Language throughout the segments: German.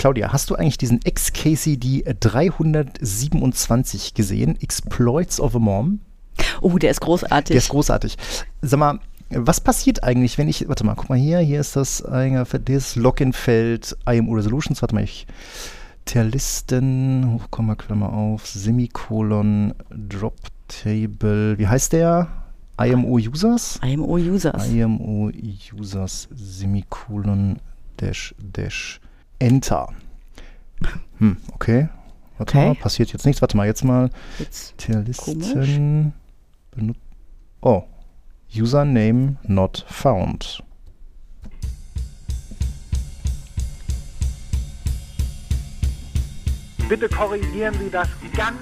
Claudia, hast du eigentlich diesen XKCD 327 gesehen? Exploits of a Mom? Oh, der ist großartig. Der ist großartig. Sag mal, was passiert eigentlich, wenn ich, warte mal, guck mal hier, hier ist das, das Login-Feld IMO Resolutions, warte mal, ich, Tier-Listen, Hochkomma, Klammer auf, Semikolon, Drop Table, wie heißt der? IMO Users? IMO Users. IMO Users, Semikolon, Dash, Dash, Enter. Hm, okay. Warte Okay. mal, passiert jetzt nichts. Warte mal, jetzt mal Jetzt Tierlisten. Oh, Username not found. Bitte korrigieren Sie das ganz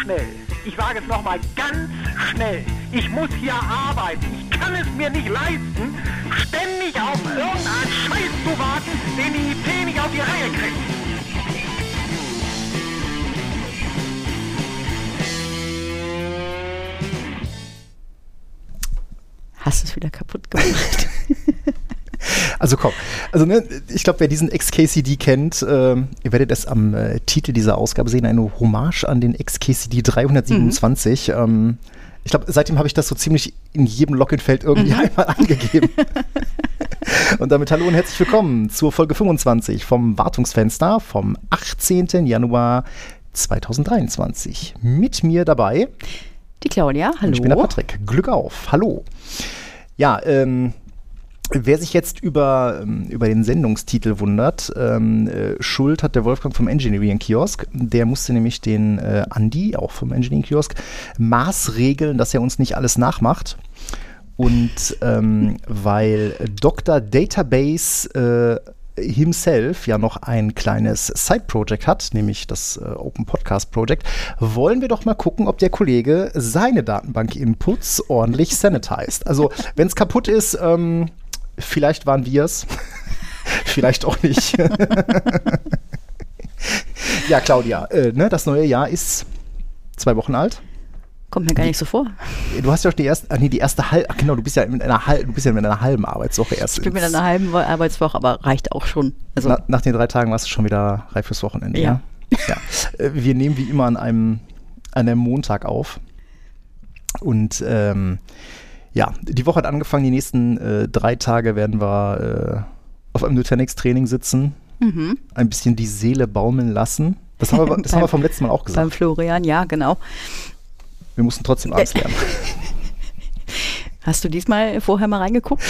schnell. Ich sage es nochmal ganz schnell. Ich muss hier arbeiten. Ich kann es mir nicht leisten, ständig auf irgendeinen Scheiß zu warten, den die IT nicht auf die Reihe kriegt. hast du es wieder kaputt gemacht. Also komm, also ne, ich glaube, wer diesen XKCD kennt, ähm, ihr werdet es am äh, Titel dieser Ausgabe sehen, eine Hommage an den XKCD 327. Ähm, ich glaube, seitdem habe ich das so ziemlich in jedem Login-Feld irgendwie einmal angegeben. und damit hallo und herzlich willkommen zur Folge 25 vom Wartungsfenster vom 18. Januar 2023. Mit mir dabei Die Claudia, hallo. und ich bin der Patrick. Glück auf. Hallo. Ja, ähm, wer sich jetzt über, ähm, über den Sendungstitel wundert, ähm, äh, Schuld hat der Wolfgang vom Engineering Kiosk. Der musste nämlich den äh, Andi, auch vom Engineering Kiosk, maßregeln, dass er uns nicht alles nachmacht. Und ähm, weil Dr. Database äh, himself ja noch ein kleines Side-Project hat, nämlich das äh, Open Podcast Project, wollen wir doch mal gucken, ob der Kollege seine Datenbank-Inputs ordentlich sanitized. Also, wenn es kaputt ist, ähm, vielleicht waren wir es, vielleicht auch nicht. ja, Claudia, äh, ne, das neue Jahr ist zwei Wochen alt. Kommt mir gar nicht so vor. Du hast ja auch die erste, ach nee, die erste halbe, ach genau, du bist ja mit einer halben, du bist ja mit einer halben Arbeitswoche erst. Ich bin mit einer halben Wo- Arbeitswoche, aber reicht auch schon. Also, Na, nach den drei Tagen warst du schon wieder reif fürs Wochenende, ja? Ja. ja. Äh, Wir nehmen wie immer an einem, an einem Montag auf. Und ähm, ja, die Woche hat angefangen. Die nächsten äh, drei Tage werden wir äh, auf einem Nutanix-Training sitzen, mhm. ein bisschen die Seele baumeln lassen. Das haben wir, das haben wir Beim- vom letzten Mal auch gesagt. beim Florian, ja, genau. Wir mussten trotzdem abends lernen. Hast du diesmal vorher mal reingeguckt?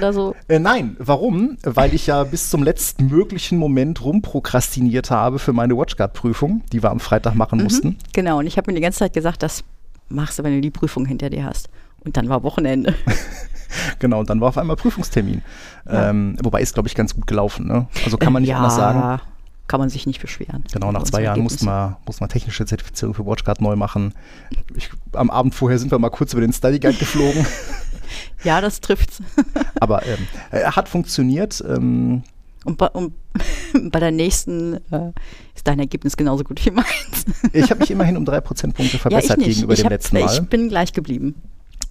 Da so Äh, nein, warum? Weil ich ja bis zum letzten möglichen Moment rumprokrastiniert habe für meine WatchGuard-Prüfung, die wir am Freitag machen mussten. Genau, und ich habe mir die ganze Zeit gesagt, das machst du, wenn du die Prüfung hinter dir hast. Und dann war Wochenende. Genau, und dann war auf einmal Prüfungstermin. Ja. Ähm, wobei ist, glaube ich, ganz gut gelaufen. Ne? Also kann man nicht ja, anders sagen. Kann man sich nicht beschweren. Genau, nach zwei Jahren Ergebnisse. wir, mussten wir technische Zertifizierung für WatchGuard neu machen. Ich, am Abend vorher sind wir mal kurz über den Study Guide geflogen. Ja, das trifft's. Aber ähm, er hat funktioniert. Ähm, Und bei, und bei der nächsten äh, ist dein Ergebnis genauso gut wie meins. ich habe mich immerhin um drei Prozentpunkte verbessert ja, gegenüber ich dem hab- letzten Mal. Ich bin gleich geblieben.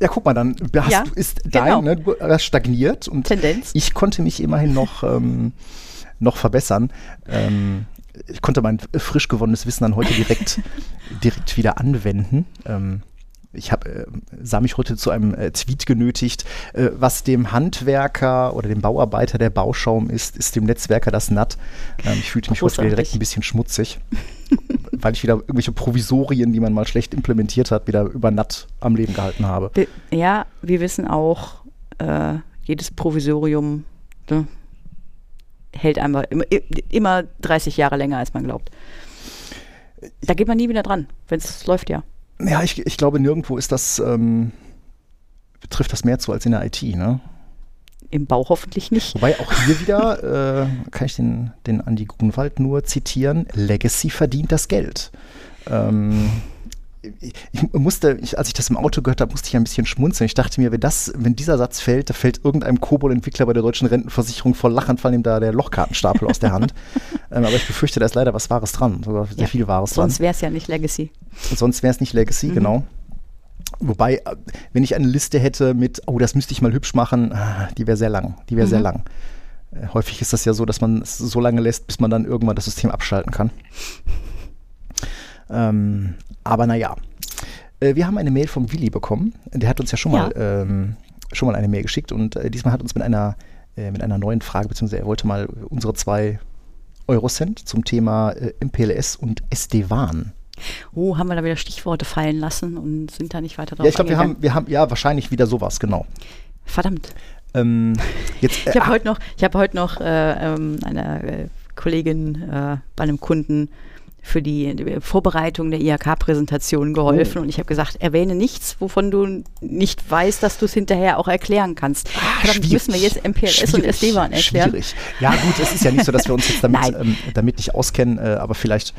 Ja, guck mal, dann hast, Ja, ist genau. dein, ne, du hast stagniert und Tendenz. ich konnte mich immerhin noch, ähm, noch verbessern. Ähm, ich konnte mein frisch gewonnenes Wissen dann heute direkt, direkt wieder anwenden. Ähm, ich hab, äh, sah mich heute zu einem äh, Tweet genötigt, äh, was dem Handwerker oder dem Bauarbeiter der Bauschaum ist, ist dem Netzwerker das Natt. Ähm, ich fühlte mich heute direkt ein bisschen schmutzig, weil ich wieder irgendwelche Provisorien, die man mal schlecht implementiert hat, wieder über Natt am Leben gehalten habe. Wir, ja, wir wissen auch, äh, jedes Provisorium ne, hält einfach immer, immer 30 Jahre länger, als man glaubt. Da geht man nie wieder dran, wenn es läuft ja. Ja, ich, ich glaube, nirgendwo ist das, ähm, trifft das mehr zu als in der IT, ne? Im Bau hoffentlich nicht. Wobei auch hier wieder, äh, kann ich den, den Andi Grunwald nur zitieren, Legacy verdient das Geld. Ähm, ich, musste, ich, als ich das im Auto gehört habe, musste ich ein bisschen schmunzeln. Ich dachte mir, wenn, das, wenn dieser Satz fällt, da fällt irgendeinem Kobol-Entwickler bei der deutschen Rentenversicherung voll Lachen, fallen ihm da der Lochkartenstapel aus der Hand. Ähm, aber ich befürchte, da ist leider was Wahres dran, sogar sehr Ja, viel Wahres dran. Sonst wäre es ja nicht Legacy. Sonst wäre es nicht Legacy, Mhm. genau. Wobei, äh, wenn ich eine Liste hätte mit, oh, das müsste ich mal hübsch machen, ah, die wäre sehr lang. Die wäre sehr Mhm. lang. Äh, häufig ist das ja so, dass man es so lange lässt, bis man dann irgendwann das System abschalten kann. Ähm, aber naja. Äh, wir haben eine Mail vom Willi bekommen. Der hat uns ja schon Ja. mal ähm, schon mal eine Mail geschickt und äh, diesmal hat uns mit einer äh, mit einer neuen Frage, beziehungsweise er wollte mal unsere zwei Eurocent zum Thema äh, MPLS und SD-WAN. Oh, haben wir da wieder Stichworte fallen lassen und sind da nicht weiter drauf Ja, ich glaube, wir haben, wir haben ja wahrscheinlich wieder sowas, genau. Verdammt. Ähm, jetzt, äh, Ich habe heute noch, ich heute noch äh, ähm, einer äh, Kollegin äh, bei einem Kunden für die, Vorbereitung der IHK-Präsentation geholfen Oh. und ich habe gesagt, erwähne nichts, wovon du nicht weißt, dass du es hinterher auch erklären kannst. Verdammt, schwierig. müssen wir jetzt MPLS und Schwierig, SD-WAN erklären? Schwierig. Ja, gut, es ist ja nicht so, dass wir uns jetzt damit, ähm, damit nicht auskennen, äh, aber vielleicht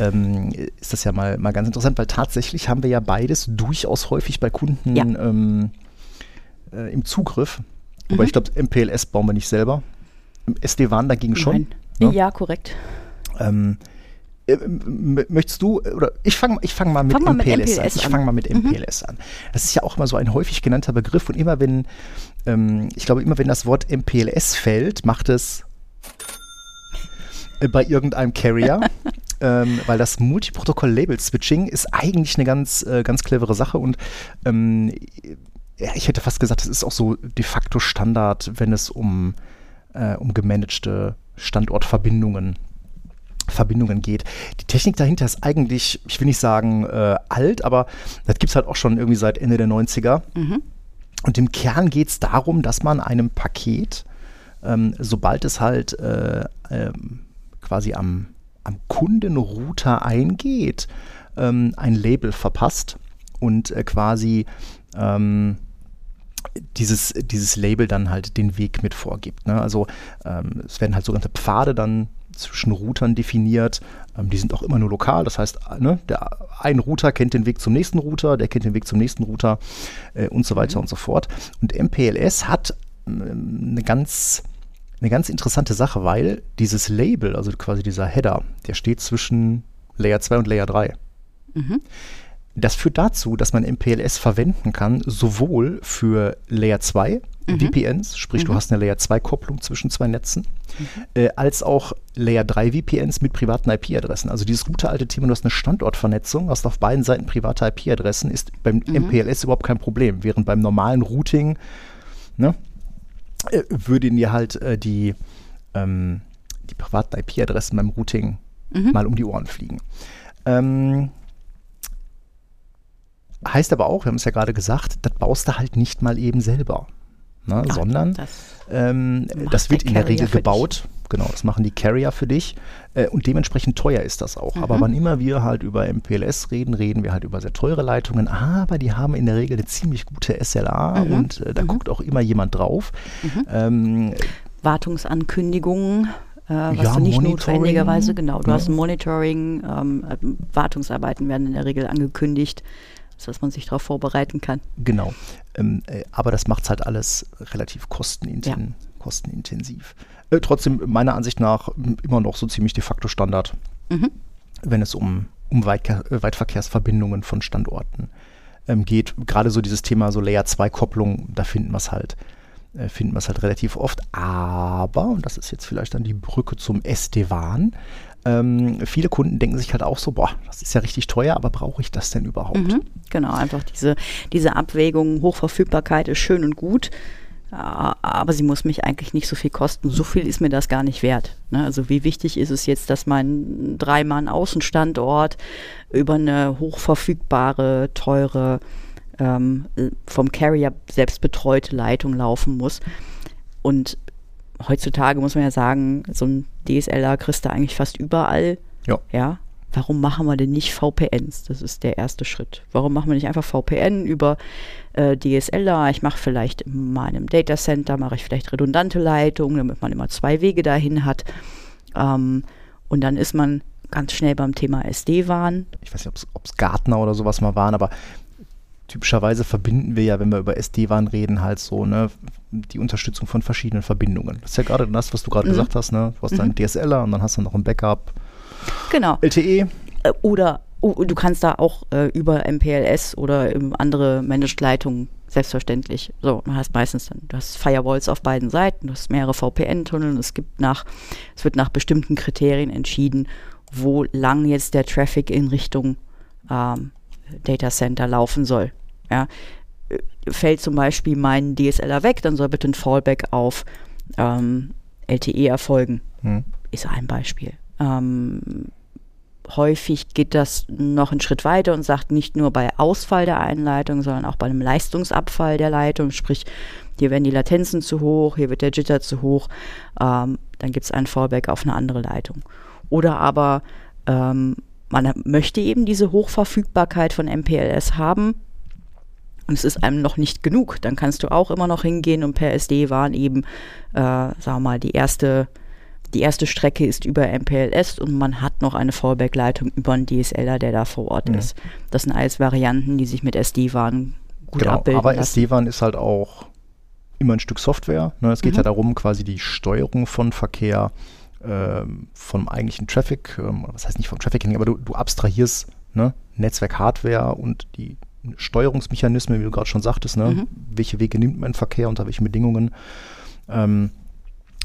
ähm, ist das ja mal, mal ganz interessant, weil tatsächlich haben wir ja beides durchaus häufig bei Kunden Ja. ähm, äh, im Zugriff. Mhm. Aber ich glaube, MPLS bauen wir nicht selber. SD-WAN dagegen schon. Nein. ne? Ja, korrekt. Ähm, äh, möchtest du, oder ich fange ich fang mal mit Fang mal mit MPLS, an. MPLS Ich an. fange mal mit MPLS an. Das ist ja auch immer so ein häufig genannter Begriff und immer wenn, ähm, ich glaube, immer wenn das Wort MPLS fällt, macht es äh, bei irgendeinem Carrier. ähm, weil das Multiprotokoll-Label-Switching ist eigentlich eine ganz, äh, ganz clevere Sache und ähm, ja, ich hätte fast gesagt, es ist auch so de facto Standard, wenn es um, äh, um gemanagte Standortverbindungen Verbindungen geht. Die Technik dahinter ist eigentlich, ich will nicht sagen äh, alt, aber das gibt es halt auch schon irgendwie seit Ende der 90er. Mhm. Und im Kern geht es darum, dass man einem Paket, ähm, sobald es halt äh, ähm, quasi am, am Kundenrouter eingeht, ähm, ein Label verpasst und äh, quasi ähm, dieses, dieses Label dann halt den Weg mit vorgibt. Ne? Also ähm, es werden halt sogenannte Pfade dann zwischen Routern definiert. Ähm, die sind auch immer nur lokal. Das heißt, ne, der ein Router kennt den Weg zum nächsten Router, der kennt den Weg zum nächsten Router äh, und so weiter und so fort. Und MPLS hat ähm, eine ganz eine ganz interessante Sache, weil dieses Label, also quasi dieser Header, der steht zwischen Layer 2 und Layer 3. Das führt dazu, dass man MPLS verwenden kann, sowohl für Layer 2 VPNs, sprich du hast eine Layer 2 Kopplung zwischen zwei Netzen, äh, als auch Layer 3 VPNs mit privaten IP-Adressen. Also dieses gute alte Thema, du hast eine Standortvernetzung, hast auf beiden Seiten private IP-Adressen, ist beim MPLS überhaupt kein Problem, während beim normalen Routing ne, äh, würden dir halt äh, die, ähm, die privaten IP-Adressen beim Routing mal um die Ohren fliegen. Ähm, heißt aber auch, wir haben es ja gerade gesagt, das baust du halt nicht mal eben selber. Ne, Ja, sondern das ähm, das wird der in der Regel gebaut. Genau, das machen die Carrier für dich. Äh, und dementsprechend teuer ist das auch. Mhm. Aber wann immer wir halt über MPLS reden, reden wir halt über sehr teure Leitungen. Aber die haben in der Regel eine ziemlich gute SLA Mhm. und äh, da guckt auch immer jemand drauf. Ähm, Wartungsankündigungen, äh, was Ja, du nicht notwendigerweise, genau, du Ja. hast ein Monitoring, ähm, äh, Wartungsarbeiten werden in der Regel angekündigt, sodass man sich darauf vorbereiten kann. Genau. Ähm, äh, aber das macht es halt alles relativ kosteninten kostenintensiv. Äh, trotzdem, meiner Ansicht nach, immer noch so ziemlich de facto Standard, Mhm. wenn es um, um Weitke äh, Weitverkehrsverbindungen von Standorten ähm, geht. Gerade so dieses Thema so Layer 2 Kopplung, da finden wir es halt, äh, finden wir es halt relativ oft. Aber, und das ist jetzt vielleicht dann die Brücke zum SD-WAN, ähm, viele Kunden denken sich halt auch so, boah, das ist ja richtig teuer, aber brauche ich das denn überhaupt? Mhm. Genau, einfach diese, diese Abwägung, Hochverfügbarkeit ist schön und gut, aber sie muss mich eigentlich nicht so viel kosten. So viel ist mir das gar nicht wert. Ne? Also wie wichtig ist es jetzt, dass mein Dreimann-Außenstandort über eine hochverfügbare, teure, ähm, vom Carrier selbst betreute Leitung laufen muss. Und heutzutage muss man ja sagen, so ein DSLR kriegst du eigentlich fast überall. Ja. Ja. Warum machen wir denn nicht VPNs? Das ist der erste Schritt. Warum machen wir nicht einfach VPN über äh, DSLR? Ich mache vielleicht in meinem Datacenter, mache ich vielleicht redundante Leitungen, damit man immer zwei Wege dahin hat. Ähm, und dann ist man ganz schnell beim Thema SD-WAN. ich weiß nicht, ob es Gartner oder sowas mal waren, aber typischerweise verbinden wir ja, wenn wir über SD-WAN reden, halt so, ne, die Unterstützung von verschiedenen Verbindungen. Das ist ja gerade das, was du gerade Mhm. gesagt hast, ne? Du hast deinen DSLer und dann hast du noch ein Backup, Genau. LTE. Äh, Oder Oh, du kannst da auch äh, über MPLS oder andere Managed-Leitungen selbstverständlich. So, du hast meistens dann, du hast Firewalls auf beiden Seiten, du hast mehrere VPN-Tunnel, es gibt nach, es wird nach bestimmten Kriterien entschieden, wo lang jetzt der Traffic in Richtung ähm, Data Center laufen soll. Ja. Fällt zum Beispiel mein DSLer weg, dann soll bitte ein Fallback auf ähm, LTE erfolgen. Hm. Ist ein Beispiel. Ähm, häufig geht das noch einen Schritt weiter und sagt nicht nur bei Ausfall der Einleitung, sondern auch bei einem Leistungsabfall der Leitung, sprich, hier werden die Latenzen zu hoch, hier wird der Jitter zu hoch, ähm, dann gibt es einen Fallback auf eine andere Leitung. Oder aber ähm, man möchte eben diese Hochverfügbarkeit von MPLS haben, und es ist einem noch nicht genug, dann kannst du auch immer noch hingehen und per SD-WAN eben, äh, sagen wir mal, die erste die erste Strecke ist über MPLS und man hat noch eine Fallback-Leitung über einen DSLer, der da vor Ort mhm. ist. Das sind alles Varianten, die sich mit SD-WAN gut genau, abbilden aber SD-WAN ist halt auch immer ein Stück Software. Ne? Es geht mhm. ja darum, quasi die Steuerung von Verkehr ähm, vom eigentlichen Traffic, ähm, was heißt nicht vom Traffic, aber du, du abstrahierst ne? Netzwerk-Hardware und die Steuerungsmechanismen, wie du gerade schon sagtest, ne? Mhm. welche Wege nimmt man im Verkehr, unter welchen Bedingungen. Ähm,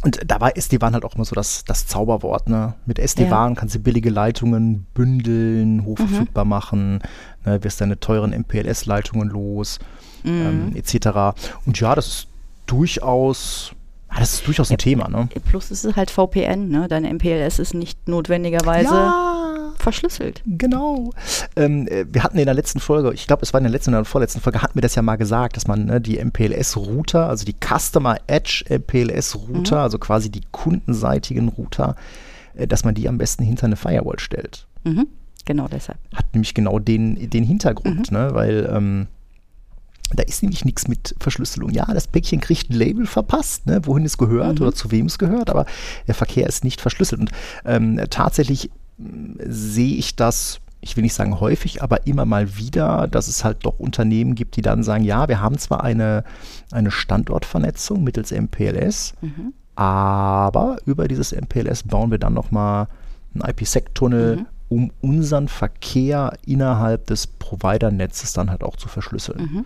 und da war SD-WAN halt auch immer so das, das Zauberwort. Ne? Mit SD-WAN ja. kannst du billige Leitungen bündeln, hochverfügbar mhm. machen, ne? wirst deine teuren MPLS-Leitungen los, mhm. ähm, etc. Und ja, das ist durchaus Ah, das ist durchaus ein ja, Thema, ne? Plus ist es halt VPN, ne? Dein MPLS ist nicht notwendigerweise ja, verschlüsselt. Genau. Ähm, äh, wir hatten in der letzten Folge, ich glaube, es war in der letzten oder vorletzten Folge, hatten wir das ja mal gesagt, dass man ne, die MPLS-Router, also die Customer Edge MPLS-Router, mhm. also quasi die kundenseitigen Router, äh, dass man die am besten hinter eine Firewall stellt. Mhm. Genau deshalb. Hat nämlich genau den, den Hintergrund, mhm. ne? Weil ähm, da ist nämlich nichts mit Verschlüsselung. Ja, das Päckchen kriegt ein Label verpasst, ne, wohin es gehört mhm. oder zu wem es gehört, aber der Verkehr ist nicht verschlüsselt. Und ähm, tatsächlich sehe ich das, ich will nicht sagen häufig, aber immer mal wieder, dass es halt doch Unternehmen gibt, die dann sagen, ja, wir haben zwar eine, eine Standortvernetzung mittels MPLS, mhm. aber über dieses MPLS bauen wir dann nochmal einen IPsec-Tunnel, mhm. um unseren Verkehr innerhalb des Provider-Netzes dann halt auch zu verschlüsseln. Mhm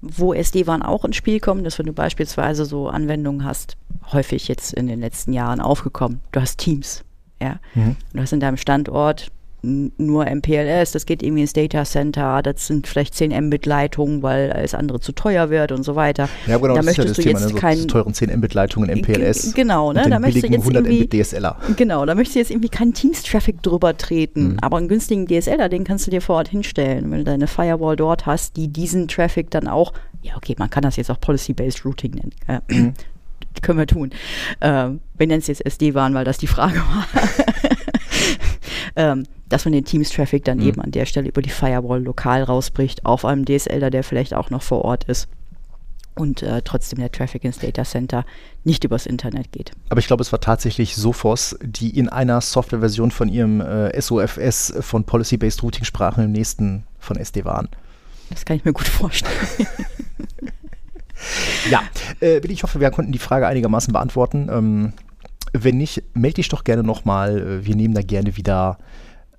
wo SD-WAN auch ins Spiel kommt, ist, wenn du beispielsweise so Anwendungen hast, häufig jetzt in den letzten Jahren aufgekommen. Du hast Teams, ja. Mhm. Du hast in deinem Standort nur MPLS, das geht irgendwie ins Data Center, das sind vielleicht 10 Mbit-Leitungen, weil alles andere zu teuer wird und so weiter. Ja, genau, da das möchtest ist ja das du Thema, jetzt ne? so teuren 10 Mbit-Leitungen MPLS. Genau, ne? da möchtest du jetzt 100 Mbit DSLer. Genau, da möchtest du jetzt irgendwie keinen Teams-Traffic drüber treten, mhm. aber einen günstigen DSLer, den kannst du dir vor Ort hinstellen, wenn du deine Firewall dort hast, die diesen Traffic dann auch, ja okay, man kann das jetzt auch Policy-Based Routing nennen. Äh, mhm. können wir tun. Ähm, nennen es jetzt SD-WAN, weil das die Frage war. ähm, dass man den Teams-Traffic dann mhm. eben an der Stelle über die Firewall lokal rausbricht, auf einem DSL, der vielleicht auch noch vor Ort ist und äh, trotzdem der Traffic ins Data Center nicht übers Internet geht. Aber ich glaube, es war tatsächlich Sophos, die in einer Softwareversion von ihrem äh, SOFS von Policy-Based Routing sprachen, im nächsten von SD waren. Das kann ich mir gut vorstellen. ja, äh, ich hoffe, wir konnten die Frage einigermaßen beantworten. Ähm, wenn nicht, melde dich doch gerne nochmal. Äh, wir nehmen da gerne wieder,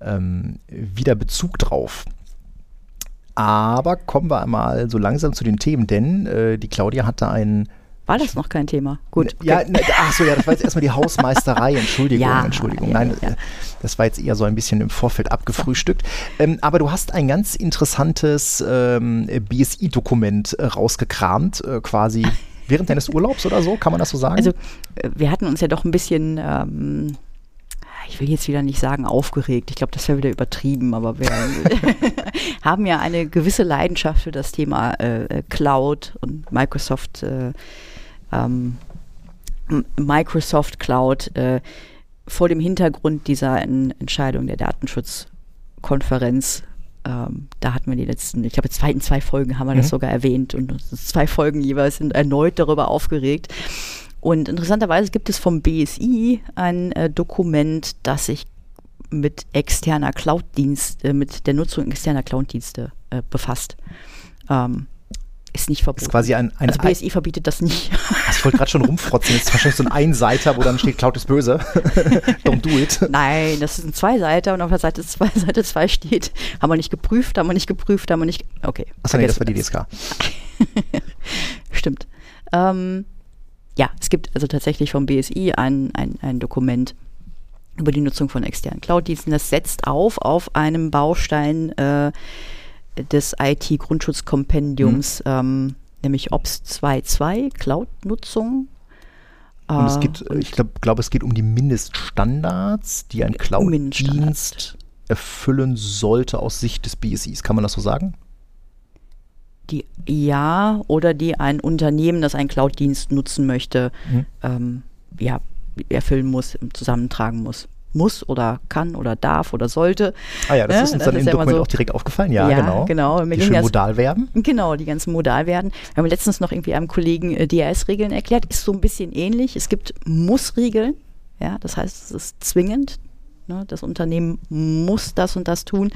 ähm, wieder Bezug drauf. Aber kommen wir einmal so langsam zu den Themen, denn äh, die Claudia hatte einen war das noch kein Thema? Gut. Ja, ne, ach so, ja, das war jetzt erstmal die Hausmeisterei. Entschuldigung, ja, Entschuldigung. Ja, Nein, ja. das war jetzt eher so ein bisschen im Vorfeld abgefrühstückt. Ähm, aber du hast ein ganz interessantes ähm, BSI-Dokument äh, rausgekramt, äh, quasi während deines Urlaubs oder so, kann man das so sagen? Also äh, wir hatten uns ja doch ein bisschen, ähm, ich will jetzt wieder nicht sagen aufgeregt, ich glaube, das wäre wieder übertrieben, aber wir haben ja eine gewisse Leidenschaft für das Thema äh, äh Cloud und Microsoft, äh, ähm, Microsoft Cloud äh, vor dem Hintergrund dieser Entscheidung der Datenschutzkonferenz ähm, da hatten wir die letzten, ich glaube, zwei, in zwei Folgen haben wir mhm. das sogar erwähnt und zwei Folgen jeweils sind erneut darüber aufgeregt. Und interessanterweise gibt es vom BSI ein äh, Dokument, das sich mit externer Cloud-Dienst, äh, mit der Nutzung externer Cloud-Dienste äh, befasst. Ähm, Ist nicht verboten. Ist quasi ein, ein also BSI verbietet das nicht. Also ich wollte gerade schon rumfrotzen. Das ist wahrscheinlich so ein Einseiter, wo dann steht, Cloud ist böse. Don't do it. Nein, das ist ein Zweiseiter und auf der Seite 2 Seite zwei steht, haben wir nicht geprüft, haben wir nicht geprüft, haben wir nicht. Okay. Achso, nee, das war die DSK. Stimmt. Ähm, ja, es gibt also tatsächlich vom BSI ein, ein, ein Dokument über die Nutzung von externen Cloud-Diensten. Das setzt auf auf einem Baustein äh, des IT-Grundschutzkompendiums, mhm. ähm, nämlich OPS 2.2, Cloud-Nutzung. Und es geht, äh, ich glaube, glaub, es geht um die Mindeststandards, die ein Cloud-Dienst erfüllen sollte aus Sicht des BSIs. Kann man das so sagen? Die ja, oder die ein Unternehmen, das einen Cloud-Dienst nutzen möchte, mhm. ähm, ja, erfüllen muss, zusammentragen muss muss oder kann oder darf oder sollte. Ah ja, das ne? ist uns das dann ist im Dokument so, auch direkt aufgefallen. Ja, ja genau. genau. Die schönen Modalverben. Genau, die ganzen Modalverben. Wir haben letztens noch irgendwie einem Kollegen äh, DRS-Regeln erklärt. Ist so ein bisschen ähnlich. Es gibt Muss-Regeln. Ja, das heißt, es ist zwingend. Ne? Das Unternehmen muss das und das tun.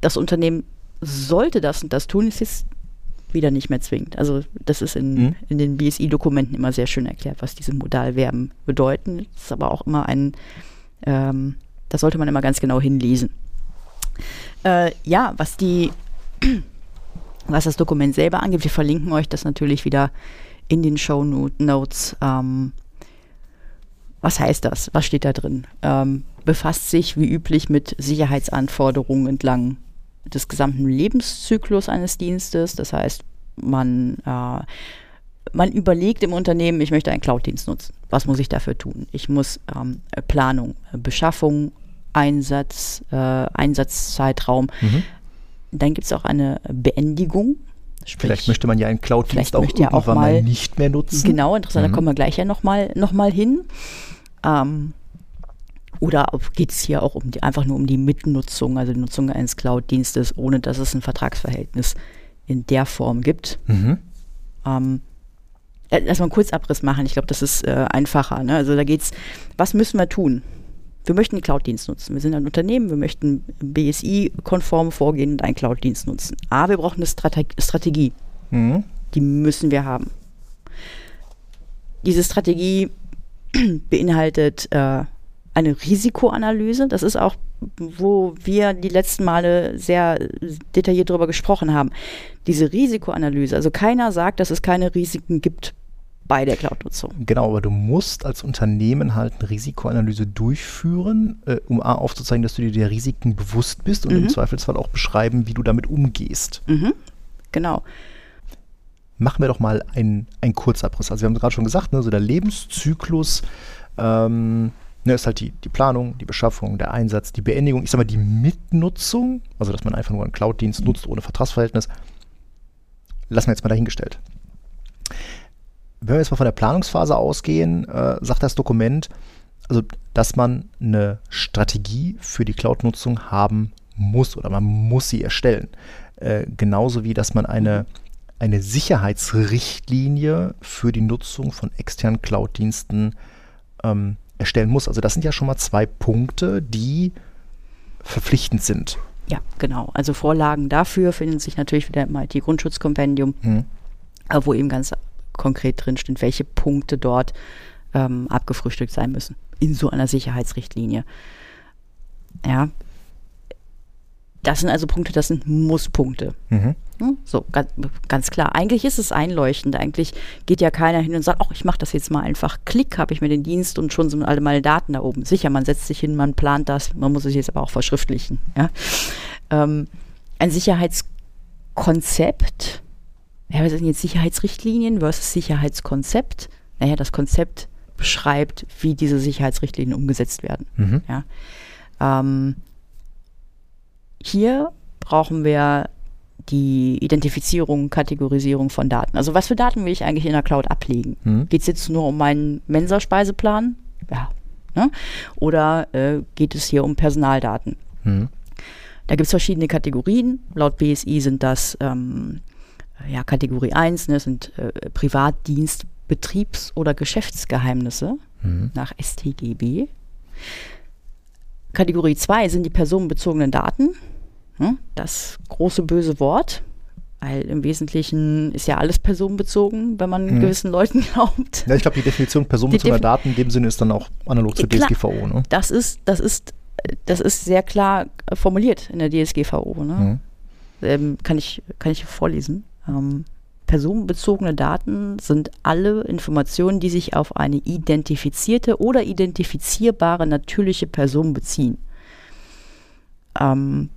Das Unternehmen sollte das und das tun. Es ist wieder nicht mehr zwingend. Also das ist in, mhm. in den BSI-Dokumenten immer sehr schön erklärt, was diese Modalverben bedeuten. Das ist aber auch immer ein ähm, das sollte man immer ganz genau hinlesen. Äh, ja, was die, was das Dokument selber angeht, wir verlinken euch das natürlich wieder in den Show Notes. Ähm, was heißt das? Was steht da drin? Ähm, befasst sich wie üblich mit Sicherheitsanforderungen entlang des gesamten Lebenszyklus eines Dienstes. Das heißt, man äh, man überlegt im Unternehmen, ich möchte einen Cloud-Dienst nutzen. Was muss ich dafür tun? Ich muss ähm, Planung, Beschaffung, Einsatz, äh, Einsatzzeitraum. Mhm. Dann gibt es auch eine Beendigung. Sprich, vielleicht möchte man ja einen Cloud-Dienst auch irgendwann ja auch mal, mal, nicht mehr nutzen. Genau, interessant, mhm. da kommen wir gleich ja nochmal noch mal hin. Ähm, oder geht es hier auch um die, einfach nur um die Mitnutzung, also die Nutzung eines Cloud-Dienstes, ohne dass es ein Vertragsverhältnis in der Form gibt. Mhm. Ähm, äh, lass mal einen Kurzabriss machen. Ich glaube, das ist äh, einfacher. Ne? Also da geht's, was müssen wir tun? Wir möchten einen Cloud-Dienst nutzen. Wir sind ein Unternehmen, wir möchten BSI-konform vorgehen und einen Cloud-Dienst nutzen. Aber wir brauchen eine Strate Strategie. Mhm. Die müssen wir haben. Diese Strategie beinhaltet äh, eine Risikoanalyse. Das ist auch, wo wir die letzten Male sehr detailliert darüber gesprochen haben. Diese Risikoanalyse, also keiner sagt, dass es keine Risiken gibt bei der Cloud-Nutzung. Genau, aber du musst als Unternehmen halt eine Risikoanalyse durchführen, äh, um A aufzuzeigen, dass du dir der Risiken bewusst bist und mhm. im Zweifelsfall auch beschreiben, wie du damit umgehst. Mhm. Genau. Machen wir doch mal einen, Kurzabriss. Also wir haben gerade schon gesagt, ne, so der Lebenszyklus ähm, ne, ist halt die, die Planung, die Beschaffung, der Einsatz, die Beendigung, ich sag mal die Mitnutzung, also dass man einfach nur einen Cloud-Dienst nutzt ohne Vertragsverhältnis, lassen wir jetzt mal dahingestellt wenn wir jetzt mal von der Planungsphase ausgehen, äh, sagt das Dokument, also dass man eine Strategie für die Cloud-Nutzung haben muss oder man muss sie erstellen. Äh, genauso wie, dass man eine, eine Sicherheitsrichtlinie für die Nutzung von externen Cloud-Diensten ähm, erstellen muss. Also das sind ja schon mal zwei Punkte, die verpflichtend sind. Ja, genau. Also Vorlagen dafür finden sich natürlich wieder im IT-Grundschutzkompendium, mhm. wo eben ganz konkret drinsteht, welche Punkte dort ähm, abgefrühstückt sein müssen in so einer Sicherheitsrichtlinie. Ja. Das sind also Punkte, das sind Musspunkte. Mhm. So, ganz, ganz, klar. Eigentlich ist es einleuchtend. Eigentlich geht ja keiner hin und sagt, oh, ich mache das jetzt mal einfach. Klick, habe ich mir den Dienst und schon sind alle meine Daten da oben. Sicher, man setzt sich hin, man plant das, man muss es jetzt aber auch verschriftlichen. Ja? Ähm, ein Sicherheitskonzept ja, was sind jetzt Sicherheitsrichtlinien versus Sicherheitskonzept? Naja, das Konzept beschreibt, wie diese Sicherheitsrichtlinien umgesetzt werden. Mhm. Ja. Ähm, hier brauchen wir die Identifizierung, Kategorisierung von Daten. Also was für Daten will ich eigentlich in der Cloud ablegen? Mhm. Geht es jetzt nur um meinen Mensa-Speiseplan? Ja. Ne? Oder äh, geht es hier um Personaldaten? Mhm. Da gibt es verschiedene Kategorien. Laut BSI sind das ähm, ja, Kategorie 1 ne, sind äh, Privatdienst, Betriebs- oder Geschäftsgeheimnisse mhm. nach StGB. Kategorie 2 sind die personenbezogenen Daten. Ne, das große böse Wort. Weil im Wesentlichen ist ja alles personenbezogen, wenn man mhm. gewissen Leuten glaubt. Ja, ich glaube, die Definition personenbezogener Daten in dem Sinne ist dann auch analog zur Klar, DSGVO. Ne? Das ist, das ist, das ist sehr klar formuliert in der DSGVO. Ne? Mhm. Ähm, kann, ich, kann ich vorlesen. Ähm, personenbezogene Daten sind alle Informationen, die sich auf eine identifizierte oder identifizierbare natürliche Person beziehen. Ähm,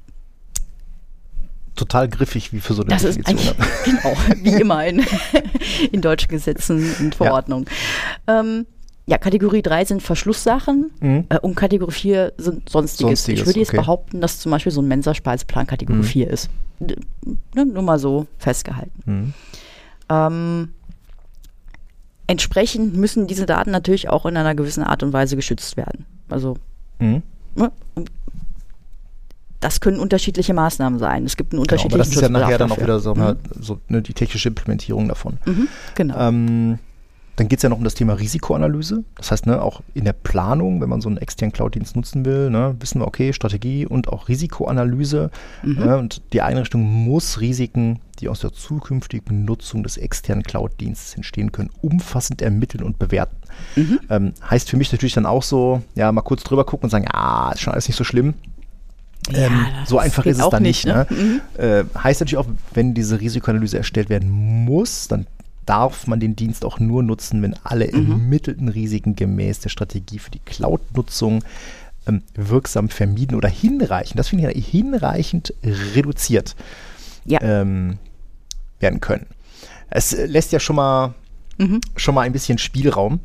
Total griffig wie für so eine das Definition. Ist genau, wie immer in, in deutschen Gesetzen und Verordnungen. Ja. Ähm, ja, Kategorie 3 sind Verschlusssachen mhm. äh, und Kategorie 4 sind Sonstiges. Sonstiges ich würde jetzt okay. behaupten, dass zum Beispiel so ein Mensa-Speiseplan Kategorie mhm. 4 ist. Ne, nur mal so festgehalten. Mhm. Ähm, entsprechend müssen diese Daten natürlich auch in einer gewissen Art und Weise geschützt werden. Also mhm. ne, das können unterschiedliche Maßnahmen sein. Es gibt einen unterschiedlichen genau, aber das ist ja nachher dann auch wieder so, mhm. so ne, die technische Implementierung davon. Mhm, genau. Ähm, dann geht es ja noch um das Thema Risikoanalyse. Das heißt, ne, auch in der Planung, wenn man so einen externen Cloud-Dienst nutzen will, ne, wissen wir, okay, Strategie und auch Risikoanalyse. Mhm. Ne, und die Einrichtung muss Risiken, die aus der zukünftigen Nutzung des externen Cloud-Dienstes entstehen können, umfassend ermitteln und bewerten. Mhm. Ähm, heißt für mich natürlich dann auch so, ja, mal kurz drüber gucken und sagen, ja, ist schon alles nicht so schlimm. Ja, ähm, so einfach ist es dann nicht. Ne? Ne? Mhm. Äh, heißt natürlich auch, wenn diese Risikoanalyse erstellt werden muss, dann darf man den Dienst auch nur nutzen, wenn alle mhm. ermittelten Risiken gemäß der Strategie für die Cloud-Nutzung ähm, wirksam vermieden oder hinreichend, das finde ich hinreichend reduziert ja. ähm, werden können. Es lässt ja schon mal, mhm. schon mal ein bisschen Spielraum.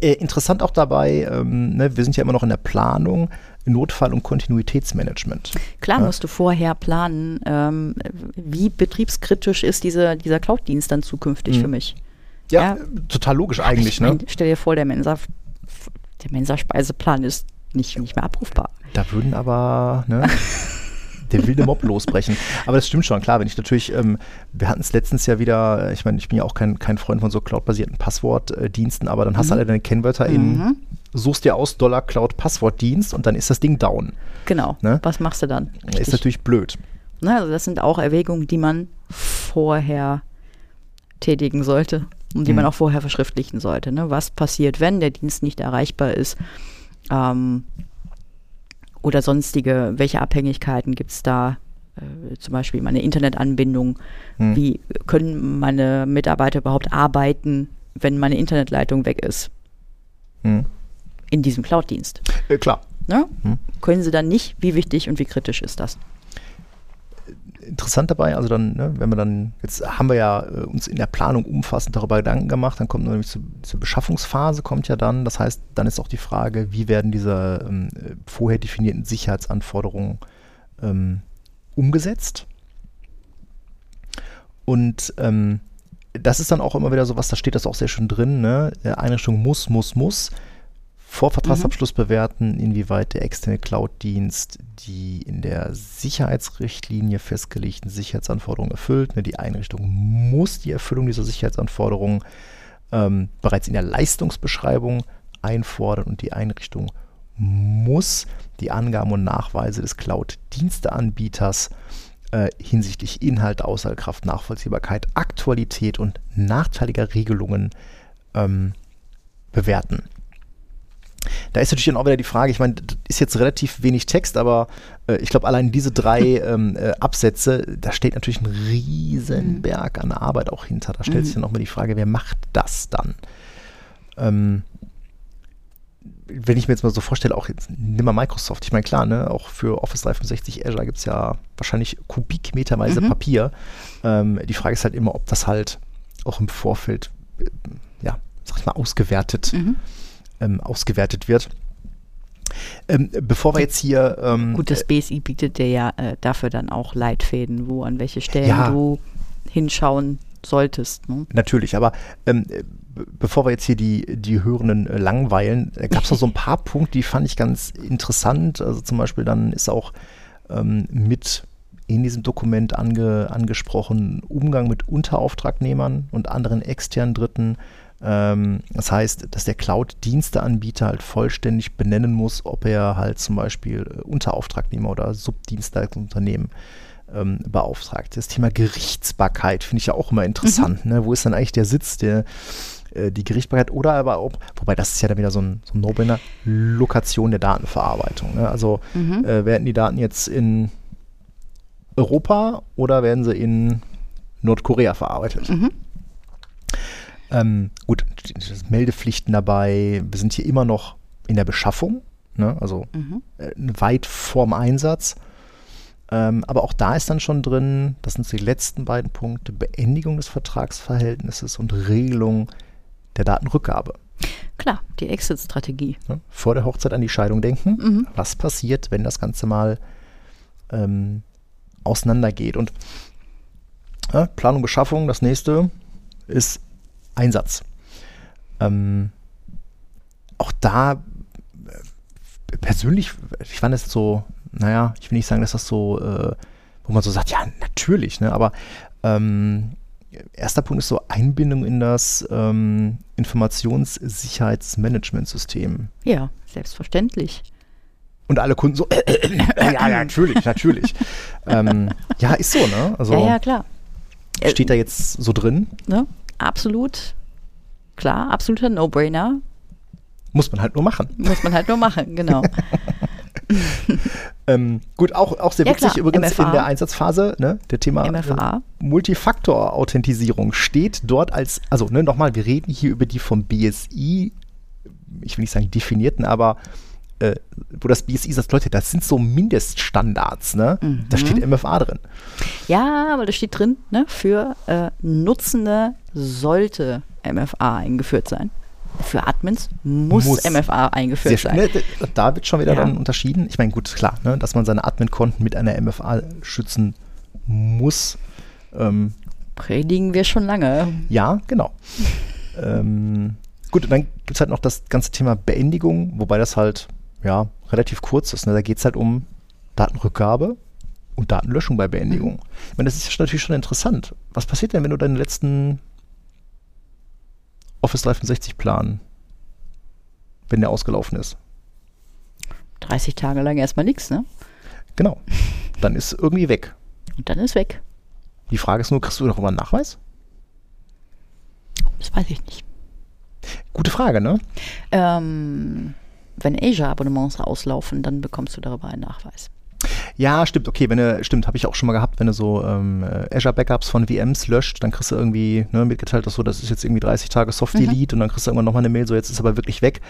Äh, interessant auch dabei, ähm, ne, wir sind ja immer noch in der Planung, Notfall- und Kontinuitätsmanagement. Klar ja. musst du vorher planen, ähm, wie betriebskritisch ist diese, dieser Cloud-Dienst dann zukünftig mhm. für mich. Ja, ja, total logisch eigentlich. Ich ne? Stell dir vor, der Mensa, der Mensa-Speiseplan ist nicht, nicht mehr abrufbar. Da würden aber, ne? der wilde Mob losbrechen. Aber das stimmt schon, klar, wenn ich natürlich, ähm, wir hatten es letztens ja wieder, ich meine, ich bin ja auch kein, kein Freund von so cloud-basierten Passwortdiensten, aber dann hast du mhm. alle deine Kennwörter in, mhm. Suchst dir aus Dollar Cloud Passwortdienst und dann ist das Ding down. Genau. Ne? Was machst du dann? Richtig. Ist natürlich blöd. Na, also das sind auch Erwägungen, die man vorher tätigen sollte und die mhm. man auch vorher verschriftlichen sollte. Ne? Was passiert, wenn der Dienst nicht erreichbar ist? Ähm, oder sonstige, welche Abhängigkeiten gibt es da? Äh, zum Beispiel meine Internetanbindung. Hm. Wie können meine Mitarbeiter überhaupt arbeiten, wenn meine Internetleitung weg ist? Hm. In diesem Cloud-Dienst. Äh, klar. Ne? Hm. Können sie dann nicht? Wie wichtig und wie kritisch ist das? interessant dabei, also dann, ne, wenn wir dann, jetzt haben wir ja äh, uns in der Planung umfassend darüber Gedanken gemacht, dann kommt nämlich zu, zur Beschaffungsphase, kommt ja dann, das heißt, dann ist auch die Frage, wie werden diese ähm, vorher definierten Sicherheitsanforderungen ähm, umgesetzt? Und ähm, das ist dann auch immer wieder so was, da steht das auch sehr schön drin, ne? Einrichtung muss, muss, muss vor Vertragsabschluss mhm. bewerten, inwieweit der externe Cloud-Dienst die in der Sicherheitsrichtlinie festgelegten Sicherheitsanforderungen erfüllt. Ne, die Einrichtung muss die Erfüllung dieser Sicherheitsanforderungen ähm, bereits in der Leistungsbeschreibung einfordern und die Einrichtung muss die Angaben und Nachweise des Cloud-Diensteanbieters äh, hinsichtlich Inhalt, Aussagekraft, Nachvollziehbarkeit, Aktualität und nachteiliger Regelungen ähm, bewerten. Da ist natürlich dann auch wieder die Frage, ich meine, das ist jetzt relativ wenig Text, aber äh, ich glaube, allein diese drei ähm, äh, Absätze, da steht natürlich ein riesen mhm. Berg an Arbeit auch hinter. Da stellt mhm. sich dann auch mal die Frage, wer macht das dann? Ähm, wenn ich mir jetzt mal so vorstelle, auch jetzt nimm mal Microsoft, ich meine, klar, ne, auch für Office 365 Azure gibt es ja wahrscheinlich kubikmeterweise mhm. Papier. Ähm, die Frage ist halt immer, ob das halt auch im Vorfeld, äh, ja, sag ich mal, ausgewertet mhm ähm, ausgewertet wird. Ähm, bevor wir jetzt hier. Ähm, Gut, das äh, BSI bietet dir ja äh, dafür dann auch Leitfäden, wo an welche Stellen ja, du hinschauen solltest. Ne? Natürlich, aber ähm, bevor wir jetzt hier die, die Hörenden äh, langweilen, äh, gab es noch so ein paar Punkte, die fand ich ganz interessant. Also zum Beispiel dann ist auch ähm, mit in diesem Dokument ange, angesprochen Umgang mit Unterauftragnehmern und anderen externen Dritten das heißt, dass der Cloud-Diensteanbieter halt vollständig benennen muss, ob er halt zum Beispiel äh, Unterauftragnehmer oder Subdienstleistungsunternehmen ähm, beauftragt. Das Thema Gerichtsbarkeit finde ich ja auch immer interessant. Ne? Wo ist dann eigentlich der Sitz der äh, die Gerichtsbarkeit oder aber auch, wobei das ist ja dann wieder so ein, so ein No-Brainer, Lokation der Datenverarbeitung. Ne? Also Mhm. äh, werden die Daten jetzt in Europa oder werden sie in Nordkorea verarbeitet? Mhm. Ähm, gut, Meldepflichten dabei. Wir sind hier immer noch in der Beschaffung, ne? also Mhm. äh, weit vorm Einsatz. Ähm, aber auch da ist dann schon drin, das sind die letzten beiden Punkte, Beendigung des Vertragsverhältnisses und Regelung der Datenrückgabe. Klar, die Exit-Strategie. Ne? Vor der Hochzeit an die Scheidung denken. Mhm. Was passiert, wenn das Ganze mal ähm, auseinandergeht? Und äh, Planung, Beschaffung, das nächste ist Einsatz. Ähm, auch da äh, persönlich, ich fand es so, naja, ich will nicht sagen, dass das so, äh, wo man so sagt, ja, natürlich, ne, aber ähm, erster Punkt ist so Einbindung in das ähm, Informationssicherheitsmanagementsystem. Ja, selbstverständlich. Und alle Kunden so, ja, ja, natürlich, natürlich. ähm, ja, ist so, ne? Also ja, ja, klar. Äh, steht da jetzt so drin, Ne? Absolut. Klar, absoluter No-Brainer. muss man halt nur machen. Muss man halt nur machen, genau. Ähm, gut, auch, auch sehr Ja, witzig klar, übrigens MFA. in der Einsatzphase, ne, der Thema MFA. äh, Multifaktor-Authentisierung steht dort als, also ne, nochmal, wir reden hier über die vom BSI, ich will nicht sagen definierten, aber äh, wo das BSI sagt, Leute, das sind so Mindeststandards, ne? Da Mhm. steht MFA drin. Ja, aber da steht drin, ne, für äh, Nutzende sollte MFA eingeführt sein. Für Admins muss, Muss. MFA eingeführt Sehr, sein. ne, da wird schon wieder Ja. dann unterschieden. Ich meine, gut, klar, ne, dass man seine Admin-Konten mit einer MFA schützen muss. Ähm, Predigen wir schon lange. Ja, genau. ähm, gut, und dann gibt es halt noch das ganze Thema Beendigung, wobei das halt ja relativ kurz ist. Ne? Da geht es halt um Datenrückgabe und Datenlöschung bei Beendigung. Ich meine, das ist natürlich schon interessant. Was passiert denn, wenn du deinen letzten Office 365 Plan, wenn der ausgelaufen ist? 30 Tage lang erstmal nichts, ne? Genau. Dann ist irgendwie weg. Und dann ist weg. Die Frage ist nur, kriegst du darüber einen Nachweis? Das weiß ich nicht. Gute Frage, ne? Ähm, wenn Azure-Abonnements auslaufen, dann bekommst du darüber einen Nachweis. Ja, stimmt, okay, wenn du, stimmt, habe ich auch schon mal gehabt, wenn du so ähm, äh, Azure-Backups von VMs löscht, dann kriegst du irgendwie ne, mitgeteilt, dass so, das ist jetzt irgendwie 30 Tage Soft-Delete und dann kriegst du irgendwann nochmal eine Mail, so jetzt ist aber wirklich weg.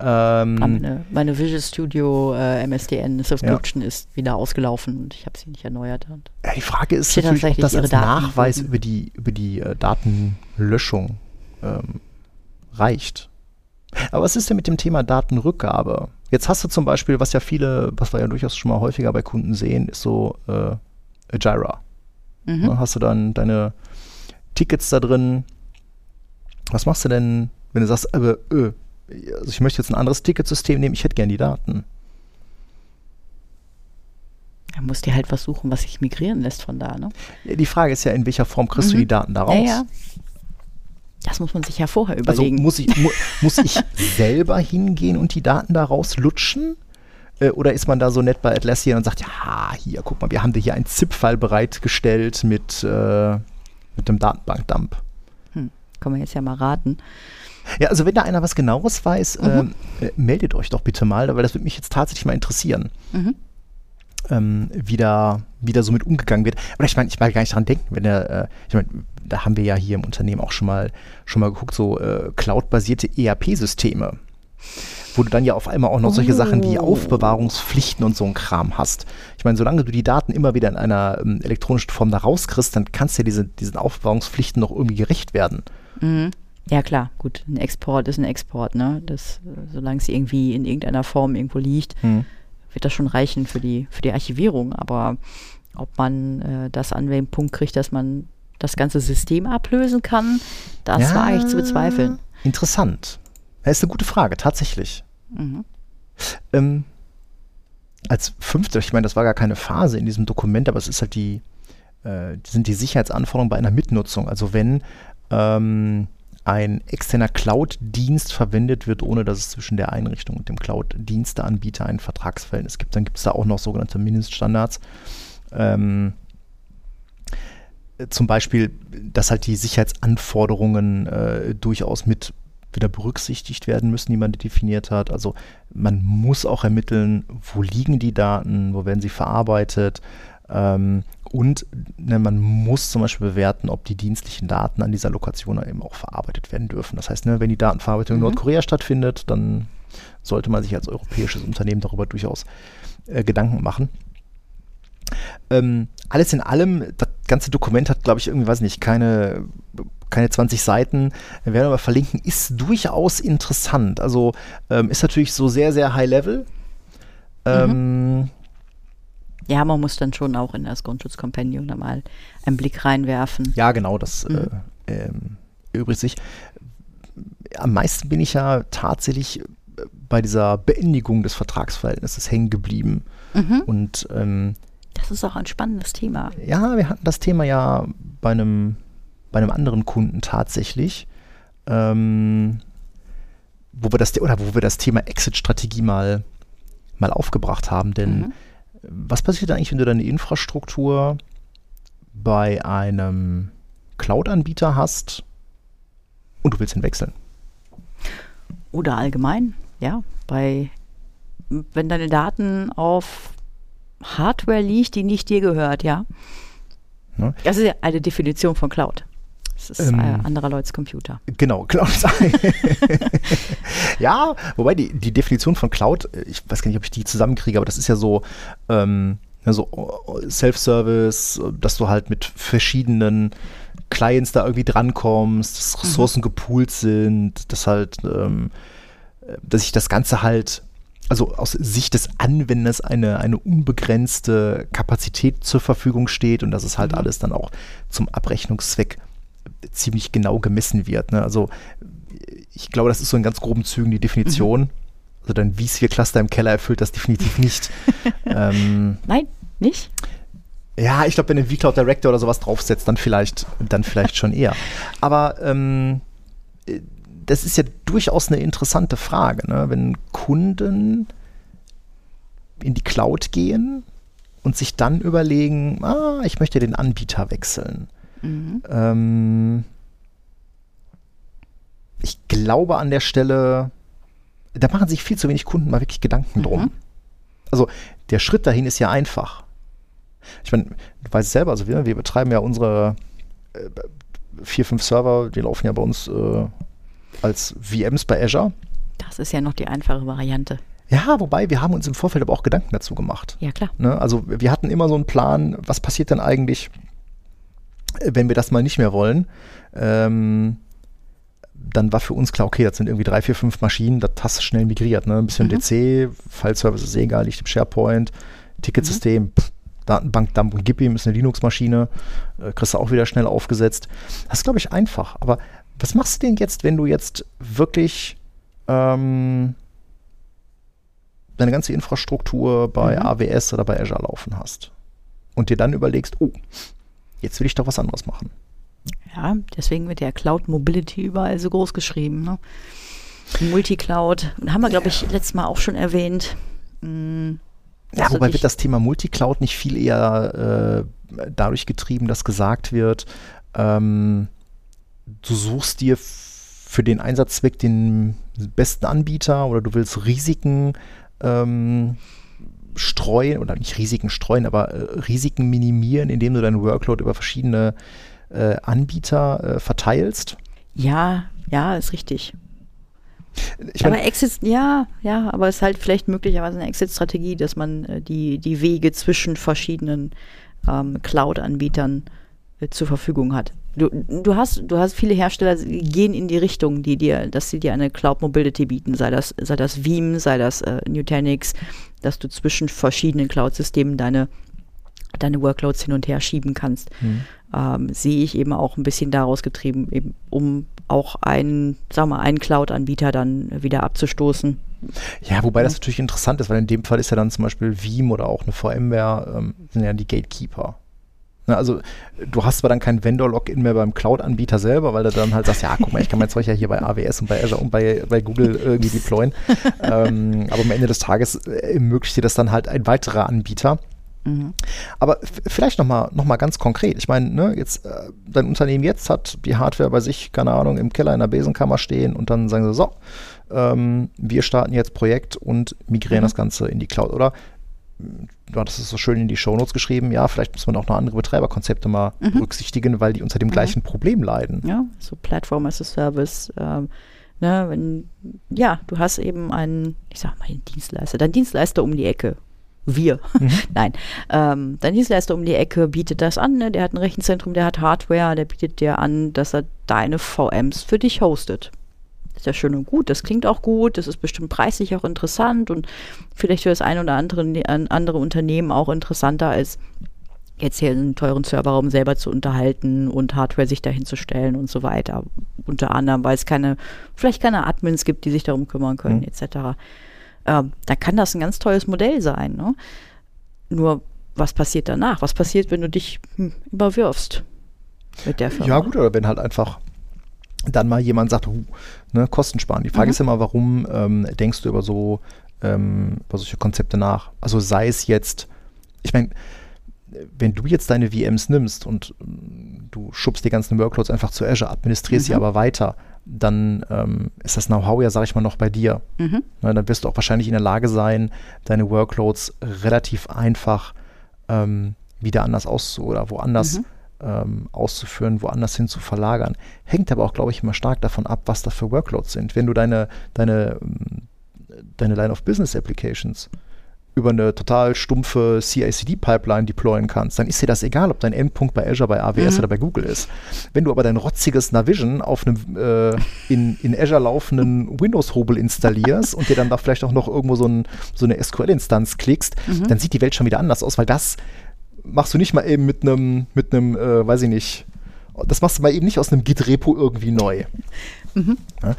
Ähm, Meine, meine Visual Studio äh, MSDN Subscription ist wieder ausgelaufen und ich habe sie nicht erneuert. Und ja, die Frage ist Steht natürlich, ob tatsächlich das als Nachweis über die, über die äh, Datenlöschung ähm, reicht. Aber was ist denn mit dem Thema Datenrückgabe? Jetzt hast du zum Beispiel, was ja viele, was wir ja durchaus schon mal häufiger bei Kunden sehen, ist so äh, Jira. Mhm. Ne, hast du dann deine Tickets da drin. Was machst du denn, wenn du sagst, aber, öh, also ich möchte jetzt ein anderes Ticketsystem nehmen, ich hätte gern die Daten. Da musst dir halt was suchen, was sich migrieren lässt von da, ne? Die Frage ist ja, in welcher Form kriegst du Mhm. die Daten da raus? Ja, ja. Das muss man sich ja vorher Also überlegen. muss ich, mu muss ich selber hingehen und die Daten da rauslutschen? Äh, Oder ist man da so nett bei Atlassian und sagt, ja, hier, guck mal, wir haben dir hier ein ZIP-File bereitgestellt mit, äh, mit einem Datenbankdump. hm, kann man jetzt ja mal raten. Ja, also wenn da einer was genaues weiß, Mhm. ähm, äh, meldet euch doch bitte mal, weil das würde mich jetzt tatsächlich mal interessieren, Mhm. Ähm, wie, da, wie da so mit umgegangen wird. Aber ich meine, ich mag gar nicht dran denken, wenn der, äh, ich meine, da haben wir ja hier im Unternehmen auch schon mal schon mal geguckt, so äh, cloud-basierte ERP-Systeme, wo du dann ja auf einmal auch noch solche Sachen wie Oh. Aufbewahrungspflichten und so ein Kram hast. Ich meine, solange du die Daten immer wieder in einer ähm, elektronischen Form da rauskriegst, dann kannst du ja diese, diesen Aufbewahrungspflichten noch irgendwie gerecht werden. Mhm. Ja klar, gut, ein Export ist ein Export, ne? Das, äh, solange es irgendwie in irgendeiner Form irgendwo liegt, Hm. Wird das schon reichen für die, für die Archivierung. Aber ob man äh, das an den Punkt kriegt, dass man das ganze System ablösen kann, das Ja. wage ich zu bezweifeln. Interessant. Das ist eine gute Frage, tatsächlich. Mhm. Ähm, als fünfte, ich meine, das war gar keine Phase in diesem Dokument, aber es ist halt die, äh, sind die Sicherheitsanforderungen bei einer Mitnutzung. Also wenn ähm, ein externer Cloud-Dienst verwendet wird, ohne dass es zwischen der Einrichtung und dem Cloud-Diensteanbieter ein Vertragsverhältnis gibt, dann gibt es da auch noch sogenannte Mindeststandards. Ähm, zum Beispiel, dass halt die Sicherheitsanforderungen äh, durchaus mit wieder berücksichtigt werden müssen, die man definiert hat. Also man muss auch ermitteln, wo liegen die Daten, wo werden sie verarbeitet. Ähm, und ne, man muss zum Beispiel bewerten, ob die dienstlichen Daten an dieser Lokation eben auch verarbeitet werden dürfen. Das heißt, ne, wenn die Datenverarbeitung mhm. in Nordkorea stattfindet, dann sollte man sich als europäisches Unternehmen darüber durchaus äh, Gedanken machen. Ähm, alles in allem, das ganze Dokument hat, glaube ich, irgendwie, weiß nicht, keine, keine 20 Seiten. Wir werden aber verlinken, ist durchaus interessant. Also ähm, ist natürlich so sehr, sehr high level. Ähm, mhm. Ja, man muss dann schon auch in das Grundschutzkompendium da mal einen Blick reinwerfen. Ja, genau, das mhm. äh, ähm, übrigens sich. Am meisten bin ich ja tatsächlich bei dieser Beendigung des Vertragsverhältnisses hängen geblieben. Mhm. Und ähm, das ist auch ein spannendes Thema. Ja, wir hatten das Thema ja bei einem, bei einem anderen Kunden tatsächlich, ähm, wo wir das oder wo wir das Thema Exit-Strategie mal, mal aufgebracht haben. Denn mhm. Was passiert eigentlich, wenn du deine Infrastruktur bei einem Cloud-Anbieter hast und du willst ihn wechseln? Oder allgemein, ja, bei wenn deine Daten auf Hardware liegt, die nicht dir gehört, ja. Ne? Das ist ja eine Definition von Cloud. Das ist ähm, anderer Leute Computer. Genau, Cloud ist Ja, wobei die, die Definition von Cloud, ich weiß gar nicht, ob ich die zusammenkriege, aber das ist ja so, ähm, so Self-Service, dass du halt mit verschiedenen Clients da irgendwie drankommst, dass mhm. Ressourcen mhm. gepoolt sind, dass halt, ähm, dass sich das Ganze halt also aus Sicht des Anwenders eine, eine unbegrenzte Kapazität zur Verfügung steht und dass es halt mhm. alles dann auch zum Abrechnungszweck ziemlich genau gemessen wird. Ne? Also ich glaube, das ist so in ganz groben Zügen die Definition. Mhm. Also dein vSphere-Cluster im Keller erfüllt das definitiv nicht. ähm, Nein, nicht? Ja, ich glaube, wenn du vCloud Director oder sowas draufsetzt, dann vielleicht, dann vielleicht schon eher. Aber ähm, das ist ja durchaus eine interessante Frage, ne? wenn Kunden in die Cloud gehen und sich dann überlegen, ah, ich möchte den Anbieter wechseln. Mhm. Ähm, ich glaube an der Stelle, da machen sich viel zu wenig Kunden mal wirklich Gedanken mhm. drum. Also der Schritt dahin ist ja einfach. Ich meine, du weißt es selber, also wir, wir betreiben ja unsere äh, vier, fünf Server, die laufen ja bei uns äh, als VMs bei Azure. Das ist ja noch die einfache Variante. Ja, wobei wir haben uns im Vorfeld aber auch Gedanken dazu gemacht. Ja, klar. Ne? Also wir hatten immer so einen Plan, was passiert denn eigentlich, wenn wir das mal nicht mehr wollen. Ähm, dann war für uns klar, okay, das sind irgendwie drei, vier, fünf Maschinen, das hast du schnell migriert. Ne? Ein bisschen mhm. DC, File-Service ist eh egal, liegt im SharePoint, Ticketsystem, mhm. Datenbank, Dump und Gib ihm ist eine Linux-Maschine, äh, kriegst du auch wieder schnell aufgesetzt. Das ist, glaube ich, einfach. Aber was machst du denn jetzt, wenn du jetzt wirklich ähm, deine ganze Infrastruktur bei mhm. AWS oder bei Azure laufen hast und dir dann überlegst, oh, jetzt will ich doch was anderes machen? Ja, deswegen wird ja Cloud Mobility überall so groß geschrieben. Ne? Multicloud, haben wir, glaube ich, letztes Mal auch schon erwähnt. Hm, ja, wobei wird das Thema Multicloud nicht viel eher äh, dadurch getrieben, dass gesagt wird, ähm, du suchst dir für den Einsatzzweck den besten Anbieter oder du willst Risiken ähm, streuen oder nicht Risiken streuen, aber äh, Risiken minimieren, indem du deinen Workload über verschiedene äh, Anbieter äh, verteilst. Ja, ja, ist richtig. Ich mein, aber Exit, ja, ja, aber es ist halt vielleicht möglicherweise eine Exit-Strategie, dass man äh, die, die Wege zwischen verschiedenen ähm, Cloud-Anbietern äh, zur Verfügung hat. Du, du, hast, du hast viele Hersteller, die gehen in die Richtung, die dir, dass sie dir eine Cloud Mobility bieten, sei das, sei das Veeam, sei das äh, Nutanix, dass du zwischen verschiedenen Cloud-Systemen deine, deine Workloads hin und her schieben kannst. Mhm. Ähm, sehe ich eben auch ein bisschen daraus getrieben, eben, um auch einen, sag mal, einen Cloud-Anbieter dann wieder abzustoßen. Ja, wobei das natürlich interessant ist, weil in dem Fall ist ja dann zum Beispiel Veeam oder auch eine VMware, ähm, sind ja die Gatekeeper. Ne, also du hast zwar dann kein Vendor-Login mehr beim Cloud-Anbieter selber, weil du dann halt sagst, ja, guck mal, ich kann mein Zeug ja hier bei AWS und bei Azure und bei, bei Google irgendwie deployen. ähm, aber am Ende des Tages äh, ermöglicht dir das dann halt ein weiterer Anbieter. Mhm. Aber vielleicht nochmal noch mal ganz konkret. Ich meine, ne, jetzt, äh, dein Unternehmen jetzt hat die Hardware bei sich, keine Ahnung, im Keller in der Besenkammer stehen und dann sagen sie, so, ähm, wir starten jetzt Projekt und migrieren Mhm. das Ganze in die Cloud. Oder du hattest es so schön in die Shownotes geschrieben, ja, vielleicht muss man auch noch andere Betreiberkonzepte mal Mhm. berücksichtigen, weil die unter dem gleichen Problem leiden. Ja, so Platform as a Service. Ähm, ne, wenn, ja, du hast eben einen, ich sag mal, einen Dienstleister, dein Dienstleister um die Ecke. Wir. Nein. Ähm, dein Dienstleister um die Ecke bietet das an, ne? der hat ein Rechenzentrum, der hat Hardware, der bietet dir an, dass er deine VMs für dich hostet. Ist ja schön und gut, das klingt auch gut, das ist bestimmt preislich auch interessant und vielleicht für das ein oder andere, ein andere Unternehmen auch interessanter als jetzt hier einen teuren Serverraum selber zu unterhalten und Hardware sich dahin zu stellen und so weiter. Unter anderem, weil es keine, vielleicht keine Admins gibt, die sich darum kümmern können, Mhm. etc. Ähm, da kann das ein ganz tolles Modell sein. Ne? Nur, was passiert danach? Was passiert, wenn du dich hm, überwirfst mit der Firma? Ja, gut, oder wenn halt einfach dann mal jemand sagt, huh, ne, Kosten sparen. Die Frage Mhm. ist immer, warum ähm, denkst du über so ähm, über solche Konzepte nach? Also sei es jetzt, ich meine, wenn du jetzt deine VMs nimmst und ähm, du schubst die ganzen Workloads einfach zu Azure, administrierst sie Mhm. aber weiter, dann ähm, ist das Know-how ja, sag ich mal, noch bei dir. Mhm. Ne, dann wirst du auch wahrscheinlich in der Lage sein, deine Workloads relativ einfach ähm, wieder anders auszu oder woanders Mhm. Ähm, auszuführen, woanders hin zu verlagern. Hängt aber auch, glaube ich, immer stark davon ab, was da für Workloads sind. Wenn du deine, deine, ähm, deine Line of Business Applications über eine total stumpfe CI/CD-Pipeline deployen kannst, dann ist dir das egal, ob dein Endpunkt bei Azure, bei AWS Mhm. oder bei Google ist. Wenn du aber dein rotziges Navision auf einem äh, in, in Azure laufenden Windows-Hobel installierst und dir dann da vielleicht auch noch irgendwo so, ein, so eine SQL-Instanz klickst, Mhm. dann sieht die Welt schon wieder anders aus, weil das machst du nicht mal eben mit einem, mit einem, äh, weiß ich nicht, das machst du mal eben nicht aus einem Git-Repo irgendwie neu. Mhm. Ja?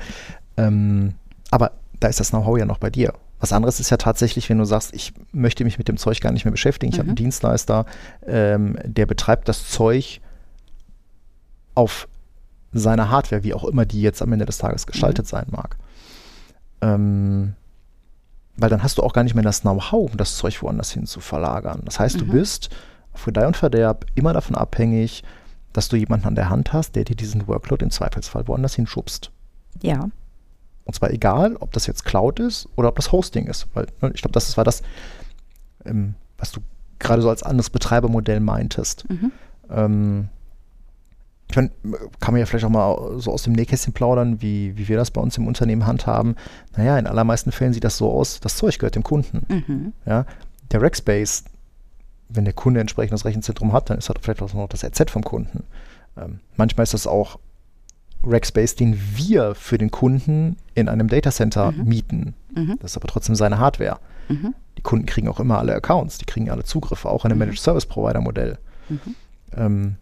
Ähm, aber da ist das Know-how ja noch bei dir. Was anderes ist ja tatsächlich, wenn du sagst, ich möchte mich mit dem Zeug gar nicht mehr beschäftigen. Ich habe einen Mhm. Dienstleister, ähm, der betreibt das Zeug auf seiner Hardware, wie auch immer die jetzt am Ende des Tages gestaltet sein mag. Ähm, weil dann hast du auch gar nicht mehr das Know-how, um das Zeug woanders hin zu verlagern. Das heißt, du Mhm. bist für Gedeih und Verderb immer davon abhängig, dass du jemanden an der Hand hast, der dir diesen Workload im Zweifelsfall woanders hinschubst. Ja. Und zwar egal, ob das jetzt Cloud ist oder ob das Hosting ist. Weil ne, ich glaube, das war das, ähm, was du gerade so als anderes Betreibermodell meintest. Mhm. Ähm, ich meine, kann man ja vielleicht auch mal so aus dem Nähkästchen plaudern, wie, wie wir das bei uns im Unternehmen handhaben. Naja, in allermeisten Fällen sieht das so aus, das Zeug gehört dem Kunden. Mhm. Ja? Der Rackspace, wenn der Kunde entsprechend das Rechenzentrum hat, dann ist das vielleicht auch noch das RZ vom Kunden. Ähm, manchmal ist das auch Rackspace, den wir für den Kunden in einem Datacenter Mhm. mieten. Mhm. Das ist aber trotzdem seine Hardware. Mhm. Die Kunden kriegen auch immer alle Accounts, die kriegen alle Zugriffe, auch in einem Mhm. Managed Service Provider Modell. Mhm. Ähm,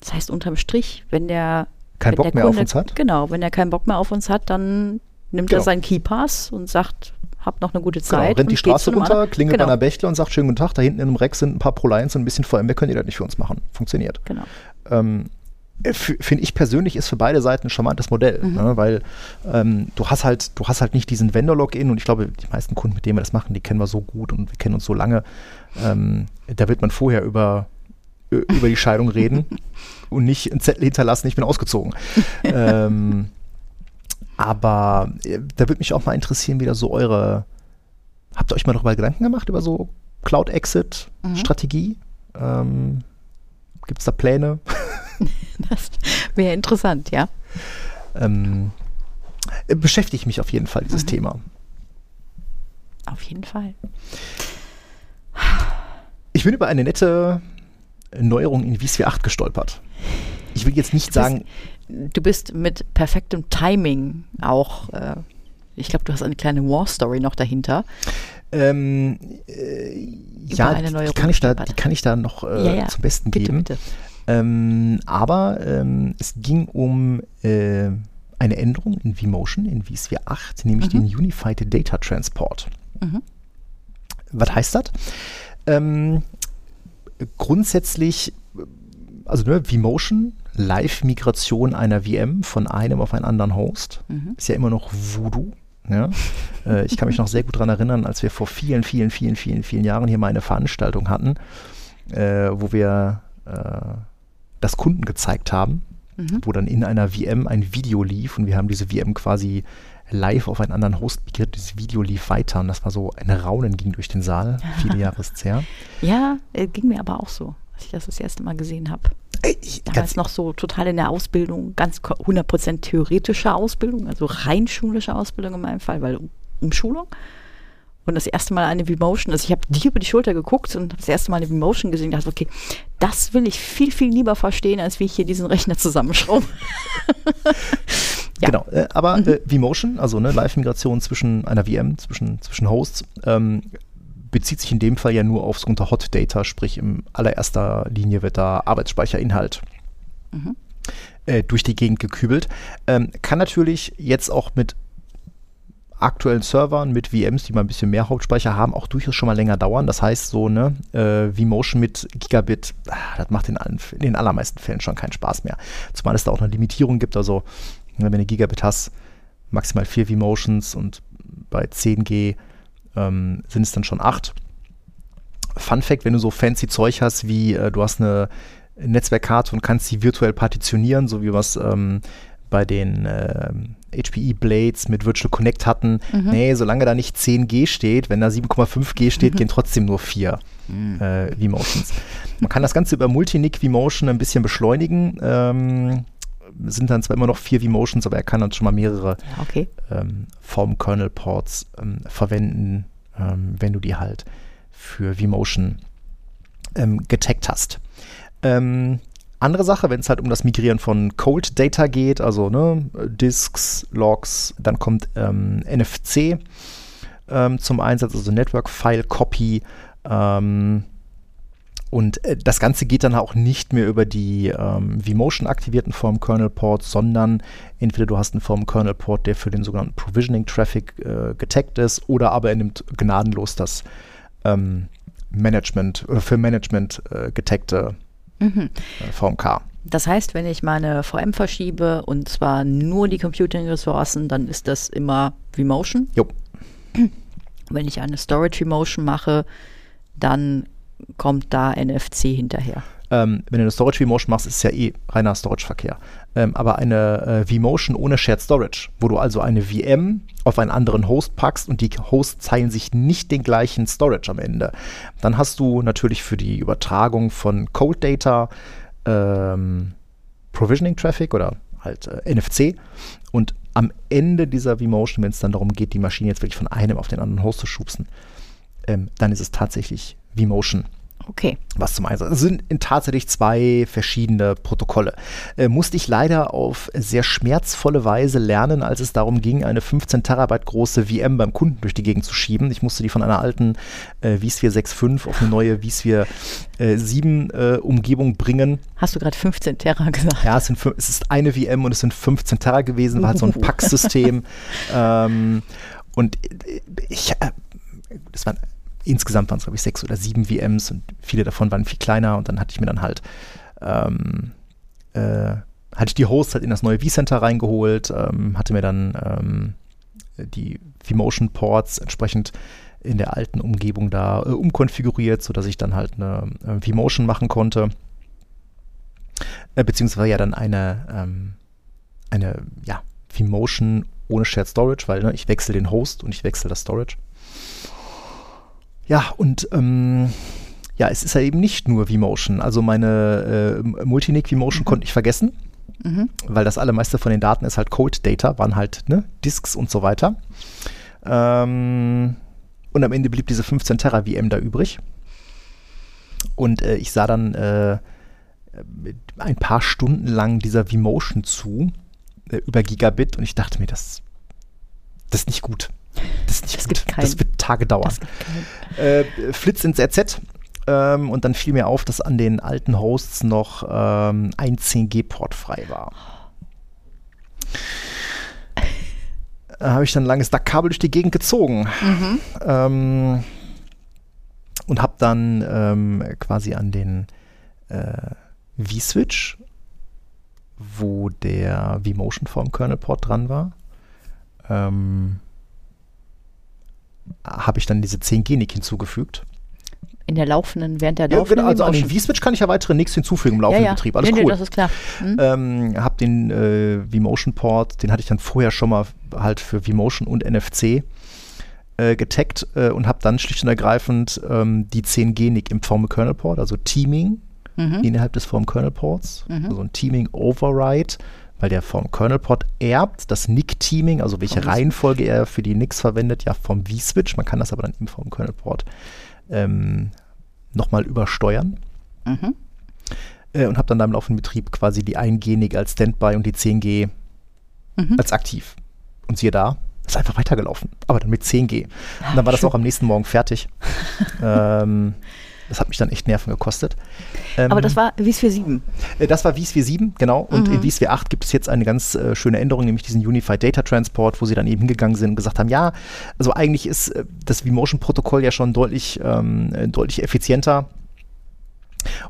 Das heißt, unterm Strich, wenn der kein wenn Bock der mehr Kunde, auf uns hat. Genau, wenn er keinen Bock mehr auf uns hat, dann nimmt er Genau. seinen Keypass und sagt, habt noch eine gute Genau, Zeit. rennt die Straße runter, klingelt genau, bei einer Bächle und sagt, schönen guten Tag, da hinten in einem Reck sind ein paar ProLines und ein bisschen VMware, könnt ihr das nicht für uns machen. Funktioniert. Genau. ähm, f- finde ich persönlich ist für beide Seiten ein charmantes Modell, Mhm. ne? weil ähm, du hast halt, du hast halt nicht diesen Vendor-Login und ich glaube, die meisten Kunden, mit denen wir das machen, die kennen wir so gut und wir kennen uns so lange. Ähm, da wird man vorher über über die Scheidung reden und nicht einen Zettel hinterlassen, ich bin ausgezogen. ähm, aber äh, da würde mich auch mal interessieren, wie da so eure, habt ihr euch mal darüber Gedanken gemacht, über so Mhm. Cloud-Exit-Strategie? Ähm, Gibt es da Pläne? Das wäre interessant, ja. ähm, äh, beschäftige ich mich auf jeden Fall, dieses Mhm. Thema. Auf jeden Fall. Ich bin über eine nette Neuerung in vSphere 8 gestolpert. Ich will jetzt nicht sagen, Du bist mit perfektem Timing auch, äh, ich glaube, du hast eine kleine War-Story noch dahinter. ähm, äh, ja, eine die Neuerung kann, ich da, die kann ich da noch äh, Ja, ja. zum Besten Bitte, geben. bitte. Ähm, aber ähm, es ging um äh, eine Änderung in vMotion, in vSphere 8, nämlich Mhm. den Unified Data Transport. Mhm. Was heißt das? Ähm, grundsätzlich, also ne, vMotion, Live-Migration einer VM von einem auf einen anderen Host, Mhm. ist ja immer noch Voodoo. Ja? äh, ich kann mich noch sehr gut daran erinnern, als wir vor vielen, vielen, vielen, vielen, vielen Jahren hier mal eine Veranstaltung hatten, äh, wo wir äh, das Kunden gezeigt haben, Mhm. wo dann in einer VM ein Video lief und wir haben diese VM quasi live auf einen anderen Host migriert. Dieses Video lief weiter und das war so ein Raunen ging durch den Saal. Viele Jahre ist es her. Ja, äh, ging mir aber auch so, als ich das das erste Mal gesehen habe. Ich- Damals noch so total in der Ausbildung, ganz ko- 100% theoretische Ausbildung, also rein schulische Ausbildung in meinem Fall, weil um, Umschulung. Und das erste Mal eine V-Motion, also ich habe dir über die Schulter geguckt und das erste Mal eine V-Motion gesehen und dachte, okay, das will ich viel, viel lieber verstehen, als wie ich hier diesen Rechner zusammenschraube. Ja. Genau, äh, aber äh, vMotion, also ne, Live-Migration zwischen einer VM, zwischen, zwischen Hosts, ähm, bezieht sich in dem Fall ja nur auf sogenannte Hot Data, sprich in allererster Linie wird da Arbeitsspeicherinhalt äh, durch die Gegend gekübelt. Ähm, kann natürlich jetzt auch mit aktuellen Servern, mit VMs, die mal ein bisschen mehr Hauptspeicher haben, auch durchaus schon mal länger dauern. Das heißt, so ne, äh, vMotion mit Gigabit, ah, das macht in, allen, in den allermeisten Fällen schon keinen Spaß mehr. Zumal es da auch eine Limitierung gibt, also ne, wenn du Gigabit hast, maximal vier vMotions und bei 10G ähm, sind es dann schon acht. Fun Fact, wenn du so fancy Zeug hast, wie äh, du hast eine Netzwerkkarte und kannst sie virtuell partitionieren, so wie wir es ähm, bei den ähm, HPE Blades mit Virtual Connect hatten. Nee, solange da nicht 10G steht, wenn da 7,5G steht, gehen trotzdem nur vier äh, vMotions. Man kann das Ganze über Multinick vMotion ein bisschen beschleunigen. Ähm, sind dann zwar immer noch vier vMotions, aber er kann dann schon mal mehrere Ja, okay. ähm, vom Kernel Ports ähm, verwenden, ähm, wenn du die halt für vMotion ähm, getaggt hast. Ähm, andere Sache, wenn es halt um das Migrieren von Cold Data geht, also ne, Disks, Logs, dann kommt ähm, NFC zum Einsatz, also Network File Copy. Ähm, und äh, das Ganze geht dann auch nicht mehr über die ähm, vMotion aktivierten Form Kernel Ports, sondern entweder du hast einen Form Kernel Port, der für den sogenannten Provisioning Traffic äh, getaggt ist, oder aber er nimmt gnadenlos das ähm, Management oder für Management äh, getaggte Mhm. äh, VMK. Das heißt, wenn ich meine VM verschiebe und zwar nur die Computing-Ressourcen, dann ist das immer vMotion. Jo. Wenn ich eine Storage vMotion mache, dann kommt da NFC hinterher. Ähm, wenn du eine Storage vMotion machst, ist es ja eh reiner Storage-Verkehr. Ähm, aber eine äh, vMotion ohne Shared Storage, wo du also eine VM auf einen anderen Host packst und die Hosts teilen sich nicht den gleichen Storage am Ende, dann hast du natürlich für die Übertragung von Cold Data ähm, Provisioning Traffic oder halt äh, NFC und am Ende dieser vMotion, wenn es dann darum geht, die Maschine jetzt wirklich von einem auf den anderen Host zu schubsen, ähm, dann ist es tatsächlich vMotion Okay. was zum Einsatz. Es sind in tatsächlich zwei verschiedene Protokolle. Äh, musste ich leider auf sehr schmerzvolle Weise lernen, als es darum ging, eine 15 Terabyte große VM beim Kunden durch die Gegend zu schieben. Ich musste die von einer alten äh, vSphere 6.5 auf eine neue vSphere äh, 7 äh, Umgebung bringen. Hast du gerade 15 Terra gesagt? Ja, es, sind, es ist eine VM und es sind 15 Terra gewesen, war halt so ein Packsystem. ähm, und äh, ich, äh, das waren insgesamt waren es, glaube ich, sechs oder sieben VMs und viele davon waren viel kleiner und dann hatte ich mir dann halt ähm, äh, hatte ich die Hosts halt in das neue vCenter reingeholt, ähm, hatte mir dann ähm, die vMotion Ports entsprechend in der alten Umgebung da äh, umkonfiguriert, sodass ich dann halt eine äh, vMotion machen konnte. Äh, beziehungsweise ja dann eine, ähm, eine ja, vMotion ohne Shared Storage, weil ne, ich wechsle den Host und ich wechsle das Storage. Ja, und ähm, ja, es ist ja eben nicht nur vMotion. Also meine äh, Multinic vMotion konnte ich vergessen, Mhm. weil das allermeiste von den Daten ist halt Cold Data, waren halt ne, Disks und so weiter. Ähm, und am Ende blieb diese 15 Terra VM da übrig. Und äh, ich sah dann äh, ein paar Stunden lang dieser vMotion zu, äh, über Gigabit, und ich dachte mir, das, das ist nicht gut. Das ist nicht Das gut. das wird Tage dauern äh, Flitz ins RZ. Ähm, und dann fiel mir auf, dass an den alten Hosts noch ähm, ein 10G-Port frei war. Da habe ich dann ein langes DAC-Kabel durch die Gegend gezogen. Ähm, und habe dann ähm, quasi an den äh, V-Switch, wo der vMotion vom Kernel-Port dran war, ähm, habe ich dann diese 10 Genik hinzugefügt. In der laufenden, während der Ja, laufenden genau, also an den. V-Switch kann ich ja weitere nichts hinzufügen im ja, laufenden ja. Betrieb. Alles nee, nee, cool. das ist klar. Hm? ähm, habe den äh, V-Motion Port, den hatte ich dann vorher schon mal halt für V-Motion und NFC äh, getaggt äh, und habe dann schlicht und ergreifend ähm, die 10 Genik im Form Kernel Port, also Teaming Mhm. innerhalb des Form Kernel Ports, Mhm. also ein Teaming Override, weil der Form Kernel Port erbt das NIC Teaming, also welche Vom Reihenfolge er für die NICs verwendet, ja vom V-Switch. Man kann das aber dann im Form Kernel Port ähm, nochmal übersteuern Mhm. äh, und habe dann da im laufenden Betrieb quasi die 1G als Standby und die 10G Mhm. als aktiv. Und siehe da, ist einfach weitergelaufen, aber dann mit 10G. Und dann war das schön. auch am nächsten Morgen fertig. ähm, das hat mich dann echt Nerven gekostet. Ähm, Aber das war Wies 47. äh, Das war vSphere 7, genau. Und Mhm. in vSphere 8 gibt es jetzt eine ganz äh, schöne Änderung, nämlich diesen Unified Data Transport, wo sie dann eben hingegangen sind und gesagt haben, ja, also eigentlich ist äh, das vMotion-Protokoll ja schon deutlich, ähm, äh, deutlich effizienter.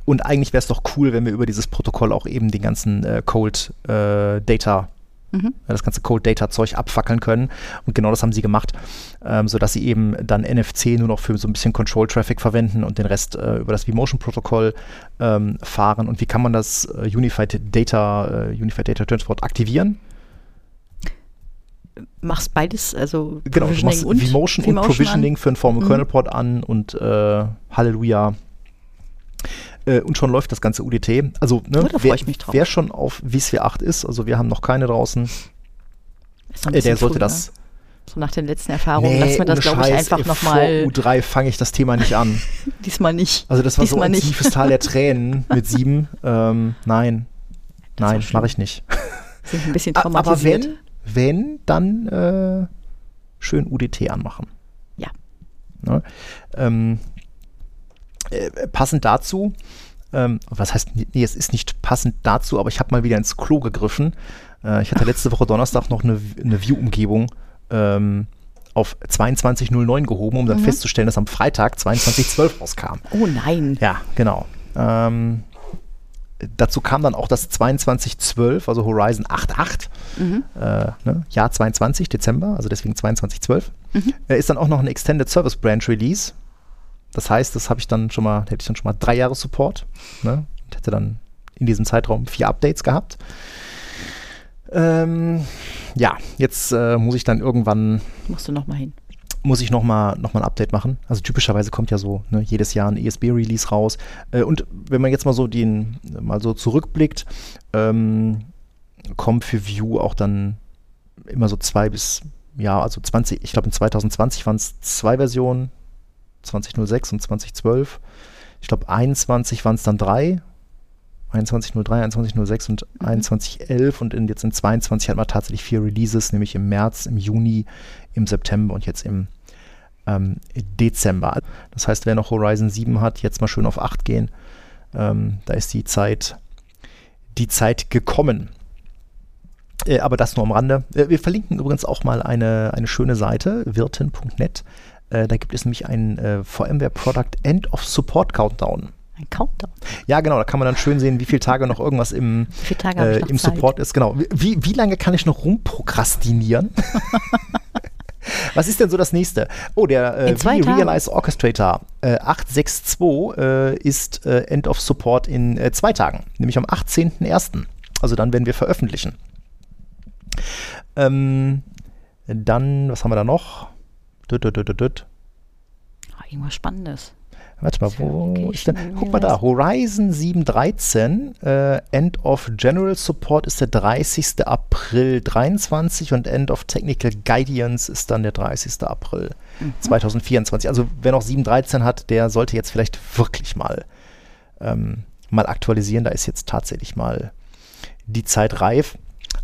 Und eigentlich wäre es doch cool, wenn wir über dieses Protokoll auch eben den ganzen äh, Cold äh, Data Mhm. das ganze Cold Data Zeug abfackeln können. Und genau das haben sie gemacht, ähm, sodass sie eben dann NFC nur noch für so ein bisschen Control Traffic verwenden und den Rest äh, über das vMotion Protokoll ähm, fahren. Und wie kann man das äh, Unified Data, äh, Unified Data Transport aktivieren? Machst beides, also Genau, du machst und vMotion und Provisioning für einen Form Mhm. Kernel Port an und äh, Halleluja. Äh, und schon läuft das ganze UDT. Also, ne, Oh, wer, ich mich drauf. wer schon auf vSphere 8 ist, also wir haben noch keine draußen, äh, der sollte früh, das? So nach den letzten Erfahrungen, lassen wir das, glaube ich, einfach ey, nochmal. Vor U3 fange ich das Thema nicht an. Diesmal nicht. Also das war so Diesmal ein nicht. tiefes Tal der Tränen mit sieben. Ähm, nein, Das nein, mache ich nicht. Sind ein bisschen A- Aber traumatisiert. wenn, wenn, dann äh, schön UDT anmachen. Ja. Ne? Ähm, äh, passend dazu, ähm, was heißt, nee, es ist nicht passend dazu, aber ich habe mal wieder ins Klo gegriffen. Äh, ich hatte letzte Woche Donnerstag noch eine, eine View-Umgebung ähm, auf 22.09 gehoben, um dann Mhm. festzustellen, dass am Freitag 22.12 rauskam. Oh nein. Ja, genau. Ähm, dazu kam dann auch das 2212, also Horizon 8.8, Mhm. äh, ne, Jahr 22, Dezember, also deswegen 2212. Mhm. Äh, ist dann auch noch ein Extended Service Branch Release. Das heißt, das habe ich dann schon mal, hätte ich dann schon mal drei Jahre Support. Ne, und hätte dann in diesem Zeitraum vier Updates gehabt. Ähm, ja, jetzt äh, muss ich dann irgendwann Musst du nochmal hin. muss ich nochmal noch mal ein Update machen. Also typischerweise kommt ja so ne, jedes Jahr ein ESB-Release raus. Äh, und wenn man jetzt mal so den mal so zurückblickt, ähm, kommt für View auch dann immer so zwei bis, ja, also 20, ich glaube in 2020 waren es zwei Versionen, 2006 und 2012. Ich glaube 21 waren es dann drei. 2103, 2106 und 2111 und in, jetzt in 22 hat man tatsächlich vier Releases, nämlich im März, im Juni, im September und jetzt im ähm, Dezember. Das heißt, wer noch Horizon 7 hat, jetzt mal schön auf 8 gehen. Ähm, da ist die Zeit, die Zeit gekommen. Äh, aber das nur am Rande. Äh, wir verlinken übrigens auch mal eine, eine schöne Seite, wirten.net. Äh, da gibt es nämlich einen äh, VMware Product End of Support Countdown. Ein Countdown. Ja, genau, da kann man dann schön sehen, wie viele Tage noch irgendwas im, äh, noch im Zeit? Support ist. Genau. Wie, wie lange kann ich noch rumprokrastinieren? Was ist denn so das nächste? Oh, der äh. Realize Orchestrator äh, 862 äh, ist äh, End of Support in äh, zwei Tagen, nämlich am 18.01. Also dann werden wir veröffentlichen. Ähm, dann, was haben wir da noch? Düt, düt, düt, düt. Ah, irgendwas Spannendes. Warte mal, wo ist denn? Guck mal da, Horizon 713, äh, End of General Support ist der 30. April 23 und End of Technical Guidance ist dann der 30. April 2024. Also wer noch 713 hat, der sollte jetzt vielleicht wirklich mal, ähm, mal aktualisieren. Da ist jetzt tatsächlich mal die Zeit reif.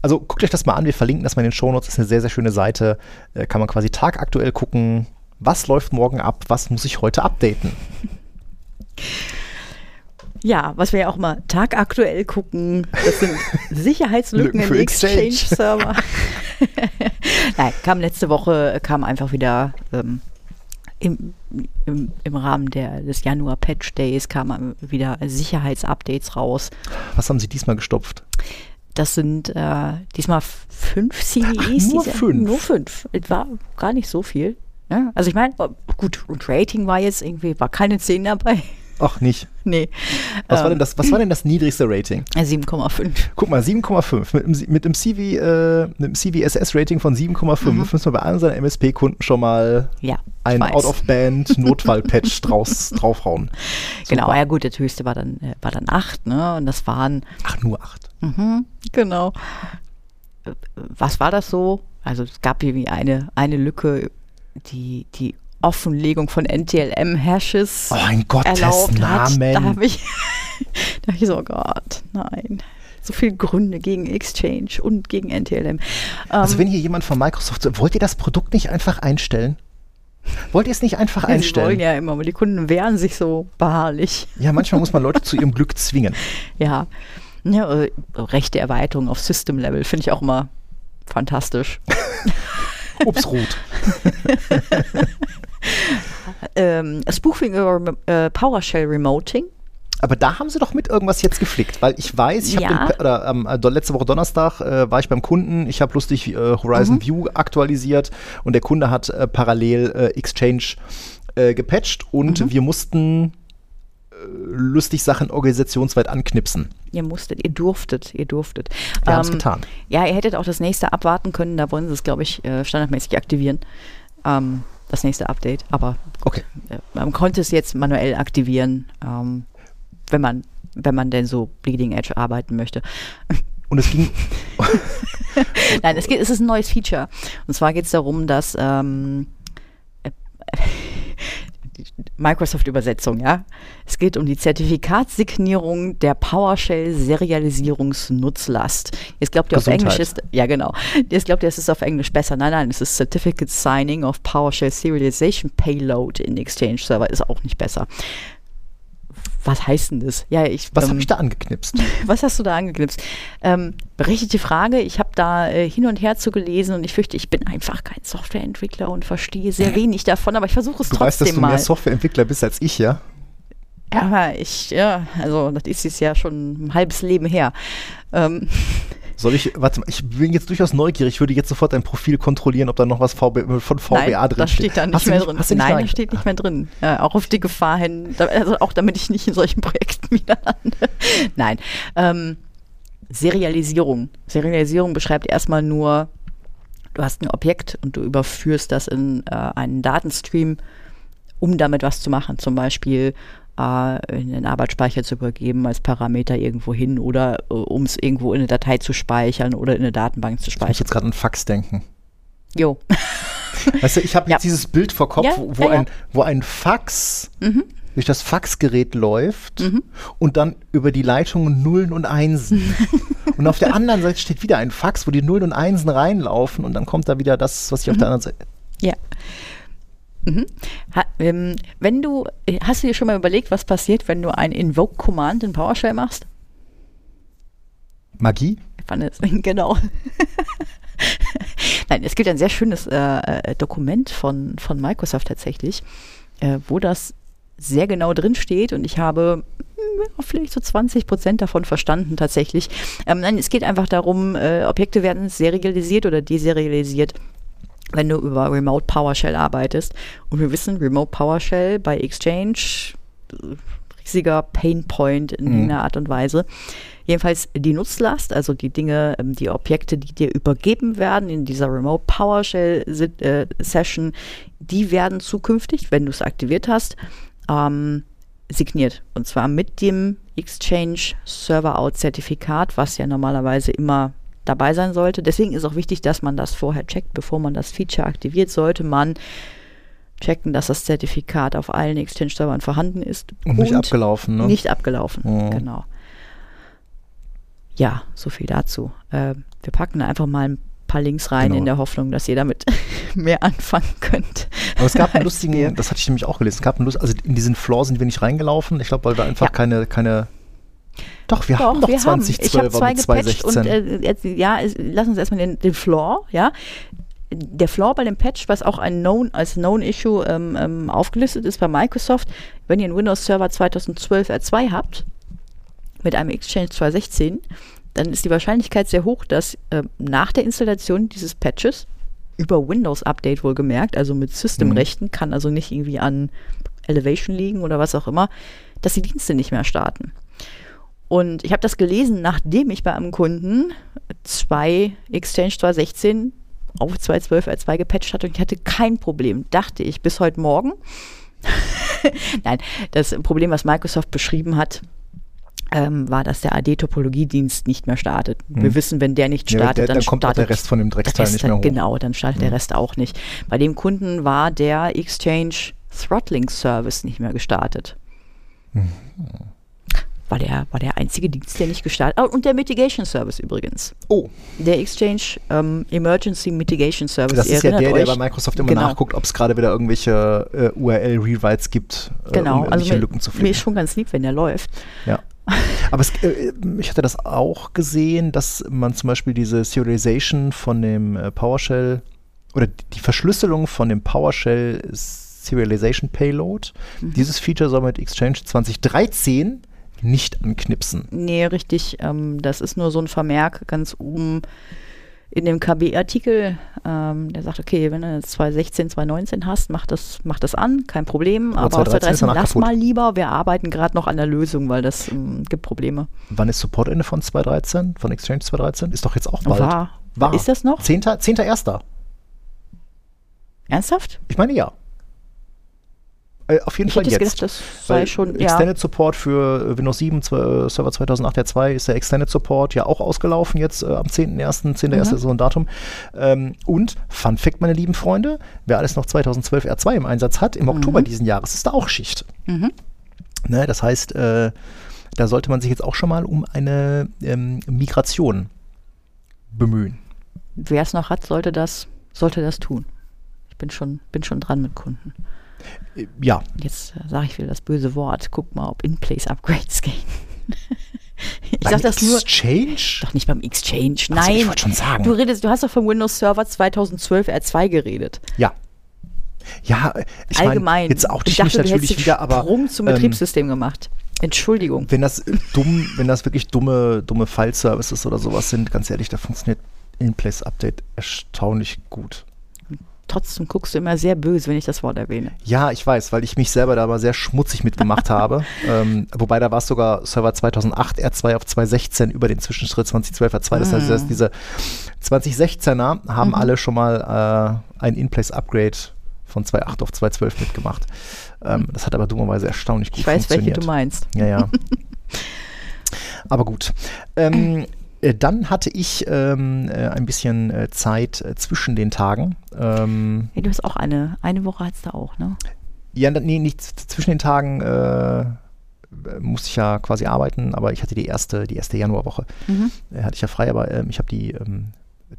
Also guckt euch das mal an, wir verlinken das mal in den Shownotes, ist eine sehr, sehr schöne Seite. Äh, kann man quasi tagaktuell gucken, was läuft morgen ab, was muss ich heute updaten. Ja, was wir ja auch mal tagaktuell gucken, das sind Sicherheitslücken Lücken im Exchange-Server. Nein, kam letzte Woche, kam einfach wieder ähm, im, im, im Rahmen der, des Januar-Patch Days kamen wieder Sicherheitsupdates raus. Was haben Sie diesmal gestopft? Das sind äh, diesmal fünf CVEs. nur diese- fünf? Nur fünf. Es war gar nicht so viel. Ja, also ich meine, oh, gut, und Rating war jetzt irgendwie, war keine 10 dabei. Ach, nicht. nee. Was, war Ähm, denn das, was war denn das niedrigste Rating? äh, 7,5. Guck mal, 7,5. Mit, einem- mit einem CV, äh, mit CVSS-Rating von 7,5 müssen wir bei allen seinen MSP-Kunden schon mal Ja, Mhm. ein. Out-of-Band-Notfall-Patch draufhauen. Genau, Super. ja gut, das höchste war dann, äh, war dann 8, ne? Und das waren, Ach, nur 8. mhm, genau. Was war das so? Also es gab irgendwie eine, eine Lücke, die, die Offenlegung von NTLM-Hashes Oh, in Gottes erlaubt hat. Da Namen. habe ich, da hab ich so, oh Gott, nein. So viele Gründe gegen Exchange und gegen NTLM. Also Ähm, wenn hier jemand von Microsoft, so- wollt ihr das Produkt nicht einfach einstellen? Wollt ihr es nicht einfach Sie wollen einstellen? ja immer, aber die Kunden wehren sich so beharrlich. Ja, manchmal muss man Leute zu ihrem Glück zwingen. Ja, ja äh, rechte Erweiterung auf System-Level finde ich auch immer fantastisch. Ups, rot. ähm, Spoofing über äh, PowerShell Remoting. Aber da haben sie doch mit irgendwas jetzt geflickt, weil ich weiß, ich habe Ja. oder ähm, äh, letzte Woche Donnerstag äh, war ich beim Kunden, ich habe lustig äh, Horizon Mhm. View aktualisiert und der Kunde hat äh, parallel äh, Exchange gepatcht und Mhm. wir mussten lustig Sachen organisationsweit anknipsen. Ihr musstet, ihr durftet, ihr durftet. Wir haben es Ähm, getan. Ja, ihr hättet auch das nächste abwarten können. Da wollen sie es, glaube ich, standardmäßig aktivieren. Ähm, das nächste Update. Aber Okay. äh, man konnte es jetzt manuell aktivieren, ähm, wenn man wenn man denn so Bleeding Edge arbeiten möchte. Und es ging, Nein, es, geht, es ist ein neues Feature. Und zwar geht es darum, dass ähm, äh, Microsoft-Übersetzung, ja. Es geht um die Zertifikatssignierung der PowerShell-Serialisierungsnutzlast. Jetzt glaubt ihr auf. Englisch ist, ja genau. Jetzt glaubt ihr, es ist auf Englisch besser. Nein, nein, es ist Certificate Signing of PowerShell Serialization Payload in Exchange Server. Ist auch nicht besser. Was heißt denn das? Ja, ich, was ähm, habe ich da angeknipst? was hast du da angeknipst? Ähm, berechtigte Frage. Ich habe da äh, hin und her zu gelesen und ich fürchte, ich bin einfach kein Softwareentwickler und verstehe sehr wenig davon, aber ich versuche es Du weißt, trotzdem dass du mal. mehr Softwareentwickler bist als ich, ja? aber ich, ja, also das ist jetzt ja schon ein halbes Leben her. Ähm, Soll ich, warte mal, ich bin jetzt durchaus neugierig, ich würde jetzt sofort dein Profil kontrollieren, ob da noch was VB, von VBA nein, drin das steht da nicht Hast mehr drin. Hast du nicht Nein, das steht nicht mehr drin. Äh, auch auf die Gefahr hin, also auch damit ich nicht in solchen Projekten wieder lande. Nein. Ähm, Serialisierung. Serialisierung beschreibt erstmal nur, du hast ein Objekt und du überführst das in äh, einen Datenstream, um damit was zu machen. Zum Beispiel in den Arbeitsspeicher zu übergeben als Parameter irgendwo hin oder äh, um es irgendwo in eine Datei zu speichern oder in eine Datenbank zu Ich muss speichern. jetzt gerade an Fax denken. Jo. Weißt du, ich habe Ja. jetzt dieses Bild vor Kopf, Ja, wo, ja, ein, wo ein Fax durch das Faxgerät läuft Mhm. und dann über die Leitungen Nullen und Einsen. und auf der anderen Seite steht wieder ein Fax, wo die Nullen und Einsen reinlaufen und dann kommt da wieder das, was ich Mhm. auf der anderen Seite. Ja. Mhm. Ha, ähm, wenn du, hast du dir schon mal überlegt, was passiert, wenn du ein Invoke-Command in PowerShell machst? Magie? Fand genau. Nein, es gibt ein sehr schönes äh, äh, Dokument von, von Microsoft tatsächlich, äh, wo das sehr genau drin steht und ich habe hm, vielleicht so 20 Prozent davon verstanden tatsächlich. Ähm, nein, es geht einfach darum, äh, Objekte werden serialisiert oder deserialisiert wenn du über Remote PowerShell arbeitest. Und wir wissen, Remote PowerShell bei Exchange, riesiger Painpoint in Mhm. irgendeiner Art und Weise. Jedenfalls die Nutzlast, also die Dinge, ähm, die Objekte, die dir übergeben werden in dieser Remote PowerShell Sit- äh, Session, die werden zukünftig, wenn du es aktiviert hast, ähm, signiert. Und zwar mit dem Exchange Server Out Zertifikat, was ja normalerweise immer dabei sein sollte. Deswegen ist auch wichtig, dass man das vorher checkt, bevor man das Feature aktiviert, sollte man checken, dass das Zertifikat auf allen Exchange-Servern vorhanden ist. Und nicht abgelaufen, ne? Nicht abgelaufen, Mhm. genau. Ja, so viel dazu. Äh, wir packen da einfach mal ein paar Links rein Genau. in der Hoffnung, dass ihr damit mehr anfangen könnt. Aber es gab einen lustigen, das hatte ich nämlich auch gelesen, es gab einen Lust, also in diesen Floor sind wir nicht reingelaufen. Ich glaube, weil wir einfach Ja. keine, keine. Doch, wir Doch, haben doch wir haben. 2012 Ich habe zwei mit gepatcht 2016. und äh, jetzt, ja, lass uns erstmal den, den Floor, ja. Der Floor bei dem Patch, was auch ein known, als Known Issue ähm, ähm, aufgelistet ist bei Microsoft, wenn ihr einen Windows Server 2012 R2 habt, mit einem Exchange 216, dann ist die Wahrscheinlichkeit sehr hoch, dass äh, nach der Installation dieses Patches über Windows Update wohlgemerkt, also mit Systemrechten, kann also nicht irgendwie an Elevation liegen oder was auch immer, dass die Dienste nicht mehr starten. Und ich habe das gelesen, nachdem ich bei einem Kunden zwei Exchange 216 auf 2.12 R2 gepatcht hatte und ich hatte kein Problem, dachte ich, bis heute Morgen. Nein, das Problem, was Microsoft beschrieben hat, ähm, war, dass der AD-Topologiedienst nicht mehr startet. Hm. Wir wissen, wenn der nicht Ja, startet, der, dann, dann kommt startet der Rest von dem Drecksteil Rest, nicht mehr hoch. Genau, dann startet der Rest auch nicht. Bei dem Kunden war der Exchange Throttling Service nicht mehr gestartet. Mhm. War der, war der einzige Dienst, der nicht gestartet oh, Und der Mitigation Service übrigens. Oh, Der Exchange ähm, Emergency Mitigation Service. das ist ja der, erinnert der euch? bei Microsoft immer Genau. nachguckt, ob es gerade wieder irgendwelche äh, URL-Rewrites gibt, äh, Genau, um also irgendwelche mir, Lücken zu mir flicken. ist schon ganz lieb, wenn der läuft. Ja. Aber es, äh, ich hatte das auch gesehen, dass man zum Beispiel diese Serialization von dem äh, PowerShell oder die Verschlüsselung von dem PowerShell Serialization Payload, Mhm. dieses Feature soll mit Exchange 2013 nicht anknipsen. Nee, richtig. Ähm, das ist nur so ein Vermerk ganz oben in dem KB-Artikel. Ähm, der sagt, okay, wenn du jetzt 2016, 2019 hast, mach das, mach das an, kein Problem. Aber Aber, aus 2013 ist 2013 danach lass kaputt. mal lieber. Wir arbeiten gerade noch an der Lösung, weil das ähm, gibt Probleme. Wann ist Supportende von 2013, von Exchange 2013? Ist doch jetzt auch bald. War. War. Ist das noch? 10. 10.1. Ernsthaft? Ich meine ja. Äh, auf jeden Ich Fall hätte jetzt. gedacht, das sei schon, ja. Extended Support für äh, Windows 7 zwei- äh, Server 2008 R2 ist der Extended Support ja auch ausgelaufen jetzt äh, am 10.01. 10.01. Mhm. ist so ein Datum. Ähm, und Fun Fact, meine lieben Freunde, wer alles noch 2012 R2 im Einsatz hat, im Oktober diesen Jahres ist da auch Schicht. Mhm. Ne, das heißt, äh, da sollte man sich jetzt auch schon mal um eine ähm, Migration bemühen. Wer es noch hat, sollte das, sollte das tun. Ich bin schon, bin schon dran mit Kunden. Ja, Jetzt äh, sage ich wieder das böse Wort. Guck mal, ob In-Place-Upgrades gehen. ich beim sag das nur. Exchange? Doch nicht beim Exchange. Nein. ich wollte schon sagen. Du redest, du hast doch vom Windows Server 2012 R2 geredet. Ja. Ja, äh, ich mein, Allgemein. jetzt auch ich dachte, du natürlich wieder, aber Sprung zum ähm, Betriebssystem gemacht. Entschuldigung. wenn das dumm, wenn das wirklich dumme, dumme File-Services oder sowas sind, ganz ehrlich, da funktioniert In-Place Update erstaunlich gut. Trotzdem guckst du immer sehr böse, wenn ich das Wort erwähne. Ja, ich weiß, weil ich mich selber da mal sehr schmutzig mitgemacht habe. Ähm, wobei da war es sogar Server 2008 R2 auf 2016 über den Zwischenschritt 2012 R2. Das heißt, dass diese 2016er haben alle schon mal äh, ein In-Place-Upgrade von 2.8 auf 2.12 mitgemacht. Ähm, das hat aber dummerweise erstaunlich gut Ich weiß, welche funktioniert. du meinst. Ja, ja. Aber gut. Ähm, äh, dann hatte ich ähm, äh, ein bisschen äh, Zeit äh, zwischen den Tagen. Ähm, Hey, du hast auch eine, eine Woche hast du auch, ne? ja, nee, nicht zwischen den Tagen äh, musste ich ja quasi arbeiten, aber ich hatte die erste, die erste Januarwoche. Mhm. Äh, hatte ich ja frei, aber ähm, ich habe die ähm,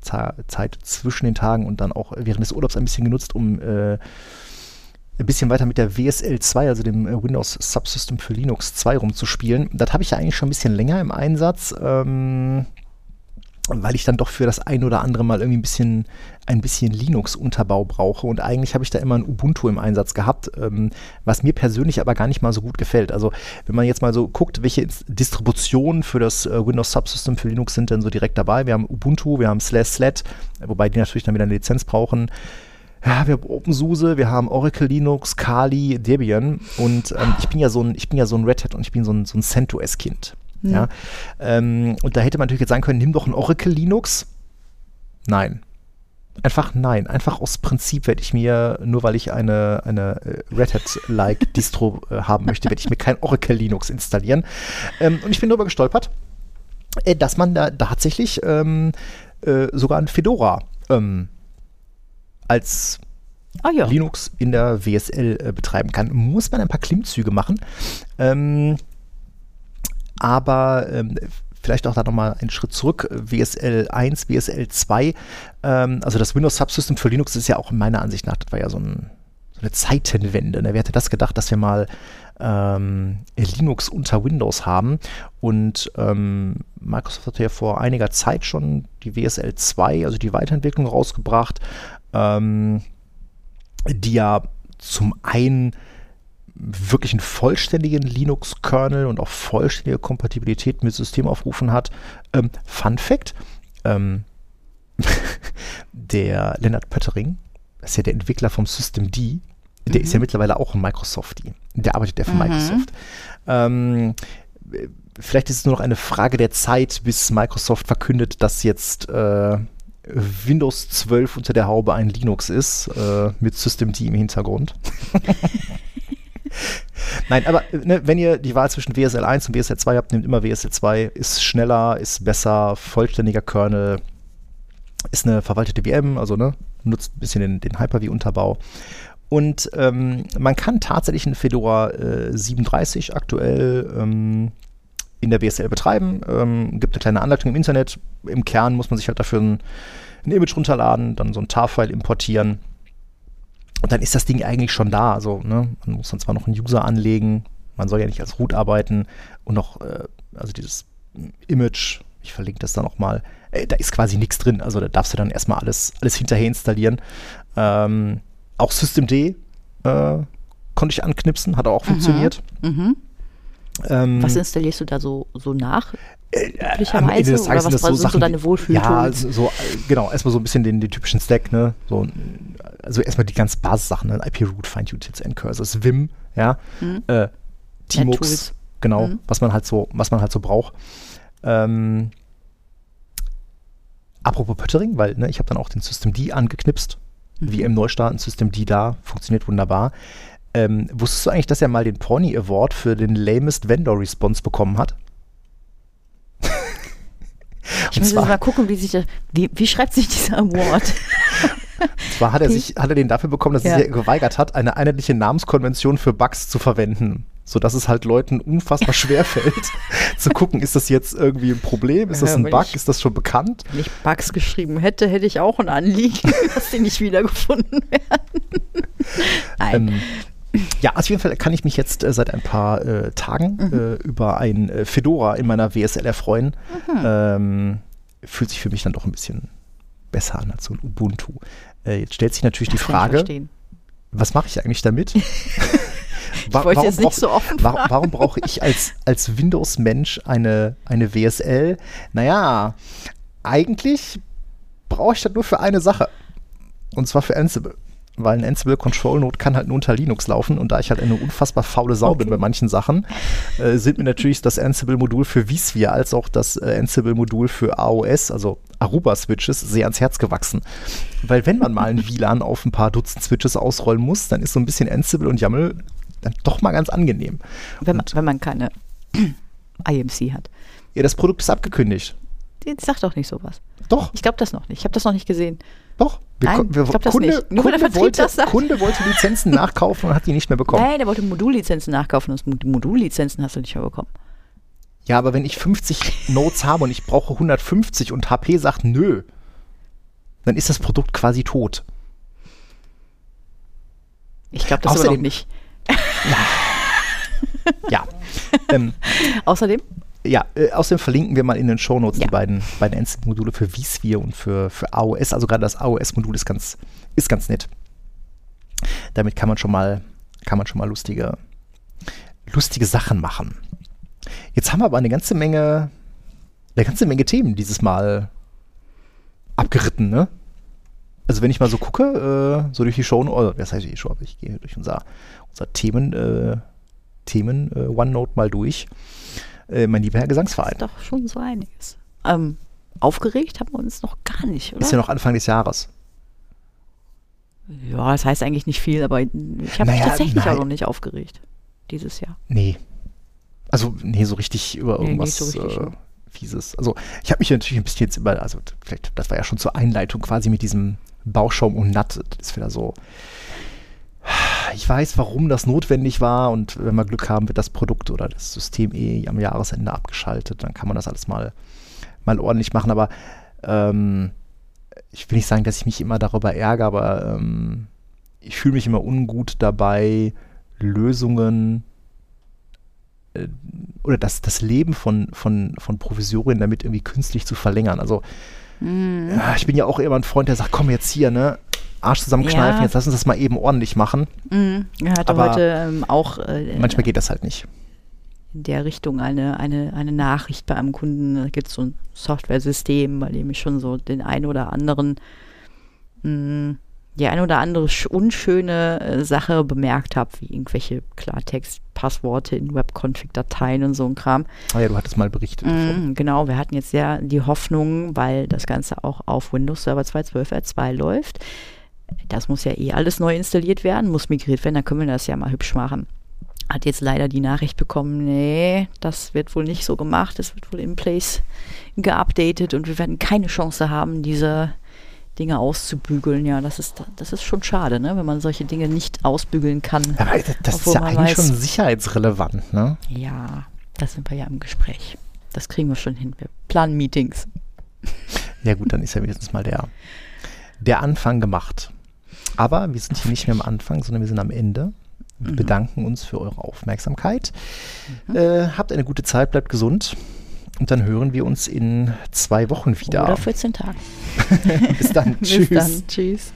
Zeit zwischen den Tagen und dann auch während des Urlaubs ein bisschen genutzt, um äh, ein bisschen weiter mit der WSL 2, also dem äh, Windows Subsystem für Linux 2 rumzuspielen. Das habe ich ja eigentlich schon ein bisschen länger im Einsatz, ähm, weil ich dann doch für das ein oder andere Mal irgendwie ein bisschen, ein bisschen Linux-Unterbau brauche. Und eigentlich habe ich da immer ein Ubuntu im Einsatz gehabt, ähm, was mir persönlich aber gar nicht mal so gut gefällt. Also wenn man jetzt mal so guckt, welche Distributionen für das äh, Windows Subsystem für Linux sind denn so direkt dabei. Wir haben Ubuntu, wir haben Slash Slat, wobei die natürlich dann wieder eine Lizenz brauchen. Ja, wir haben OpenSUSE, wir haben Oracle Linux, Kali, Debian und ähm, ich bin ja so ein, ich bin ja so ein Red Hat und ich bin so ein, so ein CentOS-Kind. Ja. Ähm, und da hätte man natürlich jetzt sagen können, nimm doch ein Oracle Linux. Nein. Einfach nein. Einfach aus Prinzip werde ich mir, nur weil ich eine, eine äh, Red Hat-like Distro äh, haben möchte, werde ich mir kein Oracle Linux installieren. Ähm, und ich bin darüber gestolpert, äh, dass man da tatsächlich ähm, äh, sogar ein Fedora ähm, als Ah ja. Linux in der WSL äh, betreiben kann. Muss man ein paar Klimmzüge machen. Ähm, aber ähm, vielleicht auch da nochmal einen Schritt zurück. WSL 1, WSL 2. Ähm, also das Windows Subsystem für Linux ist ja auch meiner Ansicht nach, das war ja so, ein, so eine Zeitenwende. Ne? Wer hätte das gedacht, dass wir mal ähm, Linux unter Windows haben? Und ähm, Microsoft hatte ja vor einiger Zeit schon die WSL 2, also die Weiterentwicklung rausgebracht. Ähm, die ja zum einen wirklich einen vollständigen Linux-Kernel und auch vollständige Kompatibilität mit Systemaufrufen hat. Ähm, Fun Fact: ähm, der Lennart Pöttering, das ist ja der Entwickler vom System D, der ist ja mittlerweile auch ein Microsoftie. Der arbeitet ja für Mhm. Microsoft. Ähm, vielleicht ist es nur noch eine Frage der Zeit, bis Microsoft verkündet, dass jetzt äh, Windows 12 unter der Haube ein Linux ist, äh, mit Systemd im Hintergrund. Nein, aber ne, wenn ihr die Wahl zwischen WSL 1 und WSL 2 habt, nehmt immer WSL 2. Ist schneller, ist besser, vollständiger Kernel, ist eine verwaltete VM, also ne, nutzt ein bisschen den, den Hyper-V-Unterbau. Und ähm, man kann tatsächlich einen Fedora äh, 37 aktuell ähm, in der WSL betreiben. Ähm, gibt eine kleine Anleitung im Internet. Im Kern muss man sich halt dafür ein, ein Image runterladen, dann so ein TAR-File importieren. Und dann ist das Ding eigentlich schon da. Also, ne, man muss dann zwar noch einen User anlegen, man soll ja nicht als Root arbeiten und noch, äh, also dieses Image, ich verlinke das da nochmal, äh, da ist quasi nichts drin. Also da darfst du dann erstmal alles, alles hinterher installieren. Ähm, auch Systemd äh, konnte ich anknipsen, hat auch funktioniert. Mhm. Ähm, Was installierst du da so, so nach? am Ende des Tages was sind das so sind so Sachen, deine Wohlfühltools? Ja, so, äh, genau, erstmal so ein bisschen den, den typischen Stack, ne? So, ein- also erstmal die ganz Basissachen, ne? IP-Root, Find-Utils, End-Cursors, Vim, ja, Mhm. äh, Tmux, Tools. genau, Mhm. was man halt so, was man halt so braucht. Ähm, apropos Pöttering, weil ne, ich habe dann auch den Systemd angeknipst, Mhm. VM Neustarten, Systemd da, funktioniert wunderbar. Ähm, wusstest du eigentlich, dass er mal den Pony Award für den lamest Vendor Response bekommen hat? Ich Und muss jetzt mal gucken, wie sich das, wie, wie schreibt sich dieser Award? Zwar hat er sich, hat er den dafür bekommen, dass Ja. er sich geweigert hat, eine einheitliche Namenskonvention für Bugs zu verwenden. Sodass es halt Leuten unfassbar schwer fällt, zu gucken, ist das jetzt irgendwie ein Problem? Ist das ein Bug? ich- Ist das schon bekannt? Wenn ich Bugs geschrieben hätte, hätte ich auch ein Anliegen, dass die nicht wiedergefunden werden. Nein. Ähm, ja, auf jeden Fall kann ich mich jetzt äh, seit ein paar äh, Tagen Mhm. äh, über ein äh, Fedora in meiner WSL erfreuen. Mhm. Ähm, fühlt sich für mich dann doch ein bisschen besser an als so ein Ubuntu. Äh, jetzt stellt sich natürlich Das die Frage, was mache ich eigentlich damit? Ich wollte jetzt nicht so offen Warum, warum brauche ich als, als Windows-Mensch eine, eine WSL? Naja, eigentlich brauche ich das nur für eine Sache. Und zwar für Ansible. Weil ein Ansible Control Node kann halt nur unter Linux laufen und da ich halt eine unfassbar faule Sau bin Okay. bei manchen Sachen, äh, sind mir natürlich das Ansible-Modul für vSphere als auch das äh, Ansible-Modul für AOS, also Aruba-Switches, sehr ans Herz gewachsen. Weil wenn man mal ein WLAN auf ein paar Dutzend Switches ausrollen muss, dann ist so ein bisschen Ansible und YAML dann doch mal ganz angenehm. Wenn man, wenn man keine IMC hat. Ja, das Produkt ist abgekündigt. Jetzt sag doch nicht sowas. Doch, Ich glaube das noch nicht. Ich habe das noch nicht gesehen. Doch. Wir, Nein, wir, ich glaub das Kunde, nicht. Nur Kunde, wollte. Kunde wollte Lizenzen nachkaufen und hat die nicht mehr bekommen. Nein, der wollte Modullizenzen nachkaufen und die Modullizenzen hast du nicht mehr bekommen. Ja, aber wenn ich 50 Nodes habe und ich brauche 150 und HP sagt nö, dann ist das Produkt quasi tot. Ich glaube das aber Außerdem- nicht. Ja. ähm, Außerdem, ja, äh, außerdem verlinken wir mal in den Shownotes Ja. die beiden, beiden Ansible-Module für vSphere und für, für AOS. Also gerade das AOS-Modul ist ganz, ist ganz nett. Damit kann man schon mal, kann man schon mal lustige, lustige Sachen machen. Jetzt haben wir aber eine ganze Menge, eine ganze Menge Themen dieses Mal abgeritten, ne? Also wenn ich mal so gucke, äh, so durch die Show, oder was heißt die Show, aber ich gehe durch unser, unser Themen, äh, Themen äh, OneNote mal durch. Äh, mein lieber Herr Gesangsverein. ist doch schon so einiges. Ähm, aufgeregt haben wir uns noch gar nicht, oder? Ist ja noch Anfang des Jahres. Ja, das heißt eigentlich nicht viel, aber ich habe mich Naja, tatsächlich nein. auch noch nicht aufgeregt. Dieses Jahr. Nee. Also, nee, so richtig über Nee, irgendwas nicht so richtig, äh? Fieses. Also, ich habe mich natürlich ein bisschen jetzt über, also, vielleicht, das war ja schon zur Einleitung quasi mit diesem Bauschaum und Natt. Das ist wieder so. Ich weiß, warum das notwendig war und wenn wir Glück haben, wird das Produkt oder das System eh am Jahresende abgeschaltet. Dann kann man das alles mal, mal ordentlich machen. Aber ähm, ich will nicht sagen, dass ich mich immer darüber ärgere, aber ähm, ich fühle mich immer ungut dabei, Lösungen äh, oder das, das Leben von, von, von Provisorien damit irgendwie künstlich zu verlängern. Also ja, ich bin ja auch immer ein Freund, der sagt, komm jetzt hier, ne? Arsch zusammenkneifen, Ja. jetzt lass uns das mal eben ordentlich machen. Mhm. Er hatte Aber heute ähm, auch. Äh, Manchmal geht das halt nicht. in der Richtung eine, eine, eine Nachricht bei einem Kunden. Da gibt es so ein Software-System, bei dem ich schon so den einen oder anderen, mh, die eine oder andere unschöne äh, Sache bemerkt habe, wie irgendwelche Klartext-Passworte in Webconfig-Dateien und so ein Kram. Ah ja, du hattest mal berichtet. Mm, genau, wir hatten jetzt ja die Hoffnung, weil das Ganze auch auf Windows Server 2.12 R2 läuft. Das muss ja eh alles neu installiert werden, muss migriert werden, dann können wir das ja mal hübsch machen hat jetzt leider die Nachricht bekommen, nee, das wird wohl nicht so gemacht, es wird wohl in place geupdatet und wir werden keine Chance haben, diese Dinge auszubügeln. Ja, das ist, das ist schon schade, ne? wenn man solche Dinge nicht ausbügeln kann. Aber das ist ja eigentlich weiß, schon sicherheitsrelevant, ne? Ja, da sind wir ja im Gespräch. Das kriegen wir schon hin. Wir planen Meetings. Ja gut, dann ist ja wenigstens mal der, der Anfang gemacht. Aber wir sind hier nicht mehr am Anfang, sondern wir sind am Ende. Wir mhm. bedanken uns für eure Aufmerksamkeit. Mhm. Äh, habt eine gute Zeit, bleibt gesund. Und dann hören wir uns in zwei Wochen wieder. Oder 14 Tagen. Bis dann. Bis Tschüss. Bis dann. Tschüss.